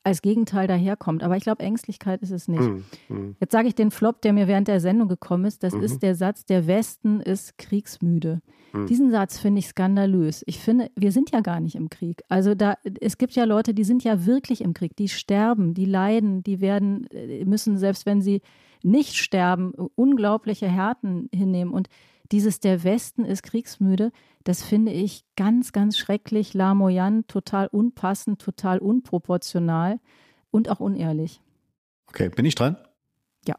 als Gegenteil daherkommt. Aber ich glaube, Ängstlichkeit ist es nicht. Mhm. Jetzt sage ich den Flop, der mir während der Sendung gekommen ist. Das mhm. ist der Satz, der Westen ist kriegsmüde. Mhm. Diesen Satz finde ich skandalös. Ich finde, wir sind ja gar nicht im Krieg. Also da, es gibt ja Leute, die sind ja wirklich im Krieg. Die sterben, die leiden, die werden, äh, müssen, selbst wenn sie nicht sterben, unglaubliche Härten hinnehmen. Und dieses der Westen ist kriegsmüde, das finde ich ganz, ganz schrecklich, lamoyant, total unpassend, total unproportional und auch unehrlich. Okay, bin ich dran? Ja.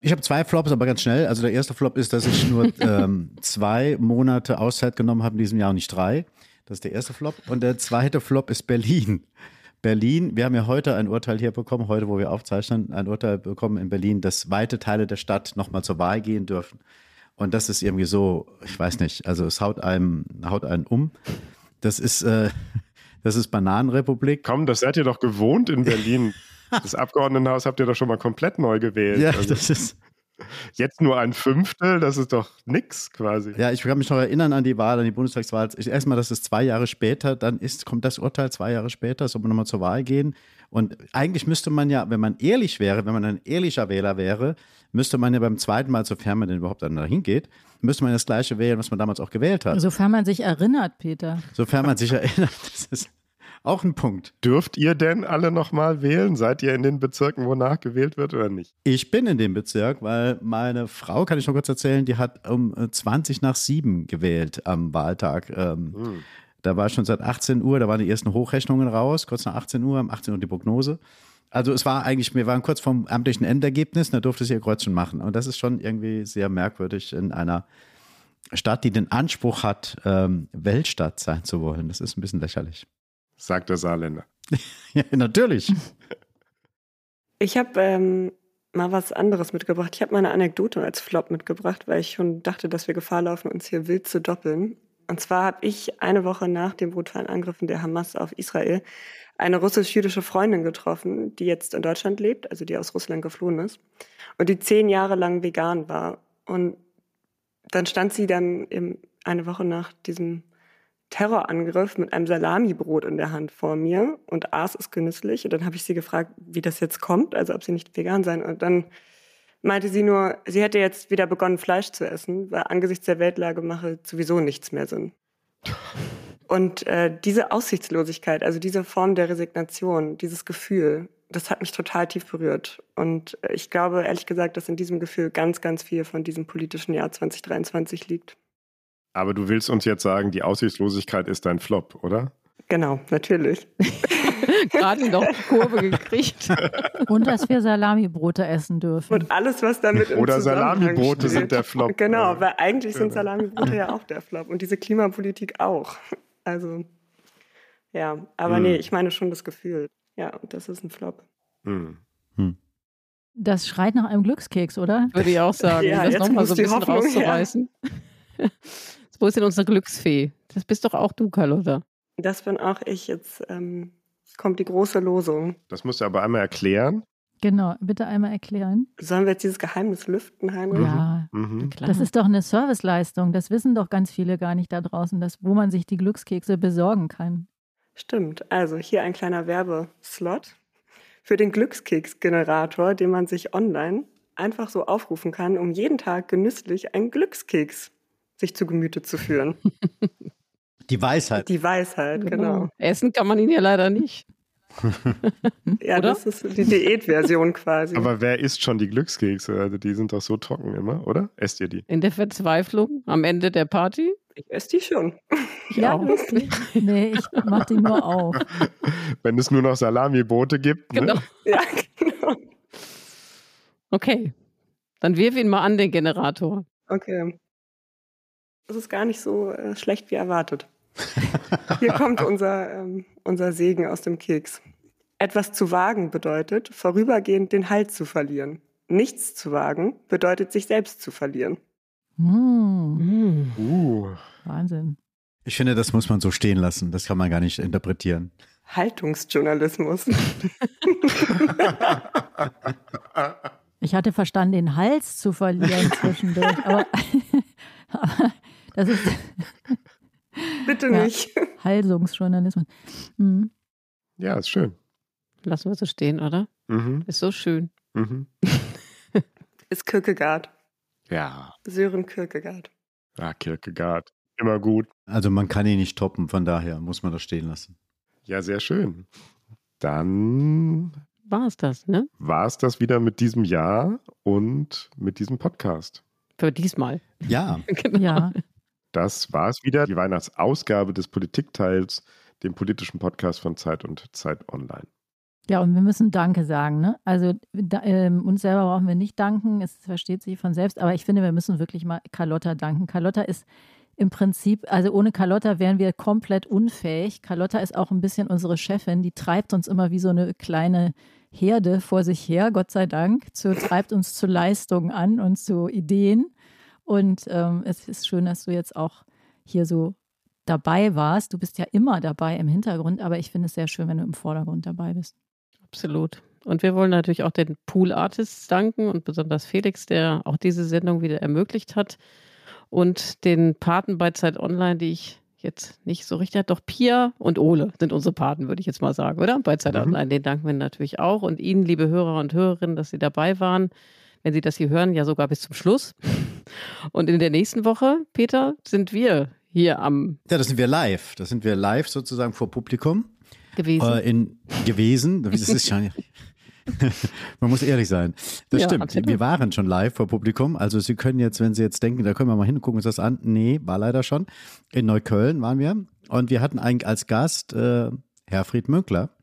Ich habe zwei Flops, aber ganz schnell. Also der erste Flop ist, dass ich nur ähm, zwei Monate Auszeit genommen habe in diesem Jahr und nicht drei. Das ist der erste Flop. Und der zweite Flop ist Berlin. Berlin, wir haben ja heute ein Urteil hier bekommen, heute, wo wir aufzeichnen, ein Urteil bekommen in Berlin, dass weite Teile der Stadt nochmal zur Wahl gehen dürfen. Und das ist irgendwie so, ich weiß nicht, also es haut einem, haut einen um. Das ist, äh, das ist Bananenrepublik. Komm, das seid ihr doch gewohnt in Berlin. Das Abgeordnetenhaus habt ihr doch schon mal komplett neu gewählt. Ja, Also das ist. jetzt nur ein Fünftel, das ist doch nix quasi. Ja, ich kann mich noch erinnern an die Wahl, an die Bundestagswahl. Erstmal, dass es zwei Jahre später, dann ist, kommt das Urteil zwei Jahre später, soll man nochmal zur Wahl gehen. Und eigentlich müsste man ja, wenn man ehrlich wäre, wenn man ein ehrlicher Wähler wäre, müsste man ja beim zweiten Mal, sofern man denn überhaupt dann dahin geht, müsste man das gleiche wählen, was man damals auch gewählt hat. Sofern man sich erinnert, Peter. Sofern man sich erinnert, das ist auch ein Punkt. Dürft ihr denn alle nochmal wählen? Seid ihr in den Bezirken, wo nachgewählt wird oder nicht? Ich bin in dem Bezirk, weil meine Frau, kann ich noch kurz erzählen, die hat um äh, 20 nach 7 gewählt am Wahltag. Ähm, Hm. Da war schon seit 18 Uhr, da waren die ersten Hochrechnungen raus, kurz nach 18 Uhr, um 18 Uhr die Prognose. Also es war eigentlich, wir waren kurz vom amtlichen Endergebnis, da durfte sie ihr Kreuzchen machen. Und das ist schon irgendwie sehr merkwürdig in einer Stadt, die den Anspruch hat, ähm, Weltstadt sein zu wollen. Das ist ein bisschen lächerlich. Sagt der Saarländer. Ja, natürlich. Ich habe ähm, mal was anderes mitgebracht. Ich habe mal eine Anekdote als Flop mitgebracht, weil ich schon dachte, dass wir Gefahr laufen, uns hier wild zu doppeln. Und zwar habe ich eine Woche nach den brutalen Angriffen der Hamas auf Israel eine russisch-jüdische Freundin getroffen, die jetzt in Deutschland lebt, also die aus Russland geflohen ist und die zehn Jahre lang vegan war. Und dann stand sie dann eben eine Woche nach diesem Terrorangriff mit einem Salamibrot in der Hand vor mir und aß es genüsslich. Und dann habe ich sie gefragt, wie das jetzt kommt, also ob sie nicht vegan sein. Und dann meinte sie nur, sie hätte jetzt wieder begonnen, Fleisch zu essen, weil angesichts der Weltlage mache sowieso nichts mehr Sinn. Und äh, diese Aussichtslosigkeit, also diese Form der Resignation, dieses Gefühl, das hat mich total tief berührt. Und äh, ich glaube, ehrlich gesagt, dass in diesem Gefühl ganz, ganz viel von diesem politischen Jahr 2023 liegt. Aber du willst uns jetzt sagen, die Aussichtslosigkeit ist dein Flop, oder? Genau, natürlich. Gerade noch die Kurve gekriegt. Und dass wir Salamibrote essen dürfen. Und alles, was damit im Oder Salamibrote steht. sind der Flop. Genau, weil eigentlich sind Genau. Salamibrote ja auch der Flop und diese Klimapolitik auch. Also, ja, aber Hm. nee, ich meine schon das Gefühl. Ja, und das ist ein Flop. Hm. Das schreit nach einem Glückskeks, oder? Würde ich auch sagen, Ja, um das jetzt nochmal so ein bisschen Hoffnung her. rauszureißen. Wo ist denn unsere Glücksfee? Das bist doch auch du, Carlotta. Das bin auch ich. Jetzt ähm, kommt die große Losung. Das musst du aber einmal erklären. Genau, bitte einmal erklären. Sollen wir jetzt dieses Geheimnis lüften, Heinrich? Ja, Mhm. Klar. das ist doch eine Serviceleistung. Das wissen doch ganz viele gar nicht da draußen, dass, wo man sich die Glückskekse besorgen kann. Stimmt. Also hier ein kleiner Werbeslot für den Glückskeksgenerator, den man sich online einfach so aufrufen kann, um jeden Tag genüsslich einen Glückskeks sich zu Gemüte zu führen. Die Weisheit. Die Weisheit, genau. Essen kann man ihn ja leider nicht. Ja, Oder? das ist die Diätversion quasi. Aber wer isst schon die Glückskekse? Also die sind doch so trocken immer, oder? Esst ihr die? In der Verzweiflung am Ende der Party. ich esse die schon. Ich ja, auch. wirklich. Nee, ich mach die nur auf. Wenn es nur noch Salami-Brote gibt. Genau. Ne? Ja, genau. Okay. Dann wirf ihn mal an, den Generator. Okay. Das ist gar nicht so äh, schlecht wie erwartet. Hier kommt unser, ähm, unser Segen aus dem Keks. Etwas zu wagen bedeutet, vorübergehend den Halt zu verlieren. Nichts zu wagen bedeutet, sich selbst zu verlieren. Hm, Uh. Wahnsinn. Ich finde, das muss man so stehen lassen. Das kann man gar nicht interpretieren. Haltungsjournalismus. Ich hatte verstanden, den Hals zu verlieren zwischendurch. Aber, aber das ist Bitte Ja. nicht. Halsungsjournalismus. Hm. Ja, ist schön. Lassen wir so stehen, oder? Mhm. Ist so schön. Mhm. Ist Kierkegaard. Ja. Sören Kierkegaard. Ja, Kierkegaard. Immer gut. Also man kann ihn nicht toppen, von daher muss man das stehen lassen. Ja, sehr schön. Dann War es das, ne? war es das wieder mit diesem Jahr und mit diesem Podcast. Für diesmal. Ja, genau. Ja, Das war es wieder, die Weihnachtsausgabe des Politikteils, dem politischen Podcast von Zeit und Zeit Online. ja, und wir müssen Danke sagen. Ne? Also da, ähm, uns selber brauchen wir nicht danken, es versteht sich von selbst, aber ich finde, wir müssen wirklich mal Carlotta danken. Carlotta ist im Prinzip, also ohne Carlotta wären wir komplett unfähig. Carlotta ist auch ein bisschen unsere Chefin, die treibt uns immer wie so eine kleine Herde vor sich her, Gott sei Dank, zu, treibt uns zu Leistungen an und zu Ideen. Und ähm, es ist schön, dass du jetzt auch hier so dabei warst. Du bist ja immer dabei im Hintergrund, aber ich finde es sehr schön, wenn du im Vordergrund dabei bist. Absolut. Und wir wollen natürlich auch den Pool Artists danken und besonders Felix, der auch diese Sendung wieder ermöglicht hat. Und den Paten bei Zeit Online, die ich jetzt nicht so richtig, doch Pia und Ole sind unsere Paten, würde ich jetzt mal sagen, oder? Bei Zeit mhm. Online, den danken wir natürlich auch. Und Ihnen, liebe Hörer und Hörerinnen, dass Sie dabei waren. Wenn Sie das hier hören, ja sogar bis zum Schluss. Und in der nächsten Woche, Peter, sind wir hier am. Ja, das sind wir live. Das sind wir live sozusagen vor Publikum. Gewesen. Äh, in, gewesen. Das ist schon. Man muss ehrlich sein. Das ja, stimmt. Absolut. Wir waren schon live vor Publikum. Also Sie können jetzt, wenn Sie jetzt denken, da können wir mal hin, gucken uns das an. Nee, war leider schon. In Neukölln waren wir. Und wir hatten eigentlich als Gast äh, Herfried Mönkler.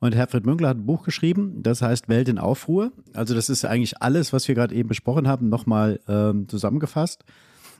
Und Herfried Münkler hat ein Buch geschrieben, das heißt Welt in Aufruhr. Also das ist eigentlich alles, was wir gerade eben besprochen haben, nochmal ähm, zusammengefasst.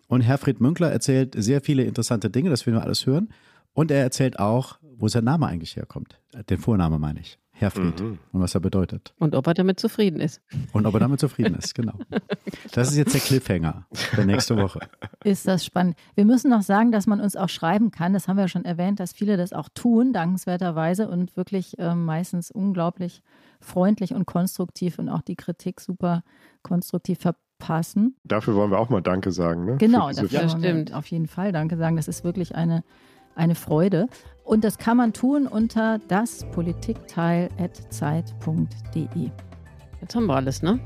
Und Herfried Münkler erzählt sehr viele interessante Dinge, das werden wir alles hören. Und er erzählt auch, wo sein Name eigentlich herkommt. Den Vorname meine ich. Herfried mhm. und was er bedeutet. Und ob er damit zufrieden ist. Und ob er damit zufrieden ist, genau. Das ist jetzt der Cliffhanger für nächste Woche. Ist das spannend. Wir müssen noch sagen, dass man uns auch schreiben kann. Das haben wir ja schon erwähnt, dass viele das auch tun, dankenswerterweise und wirklich äh, meistens unglaublich freundlich und konstruktiv und auch die Kritik super konstruktiv verpassen. Dafür wollen wir auch mal Danke sagen. Ne? Genau, dafür ja, stimmt. auf jeden Fall Danke sagen. Das ist wirklich eine, eine Freude. Und das kann man tun unter daspolitikteil.zeit.de. Jetzt haben wir alles, ne?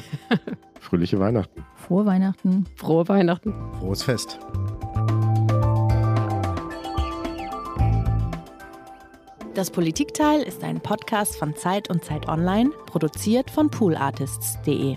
Fröhliche Weihnachten. Frohe Weihnachten. Frohe Weihnachten. Frohes Fest. Das Politikteil ist ein Podcast von Zeit und Zeit Online, produziert von poolartists.de.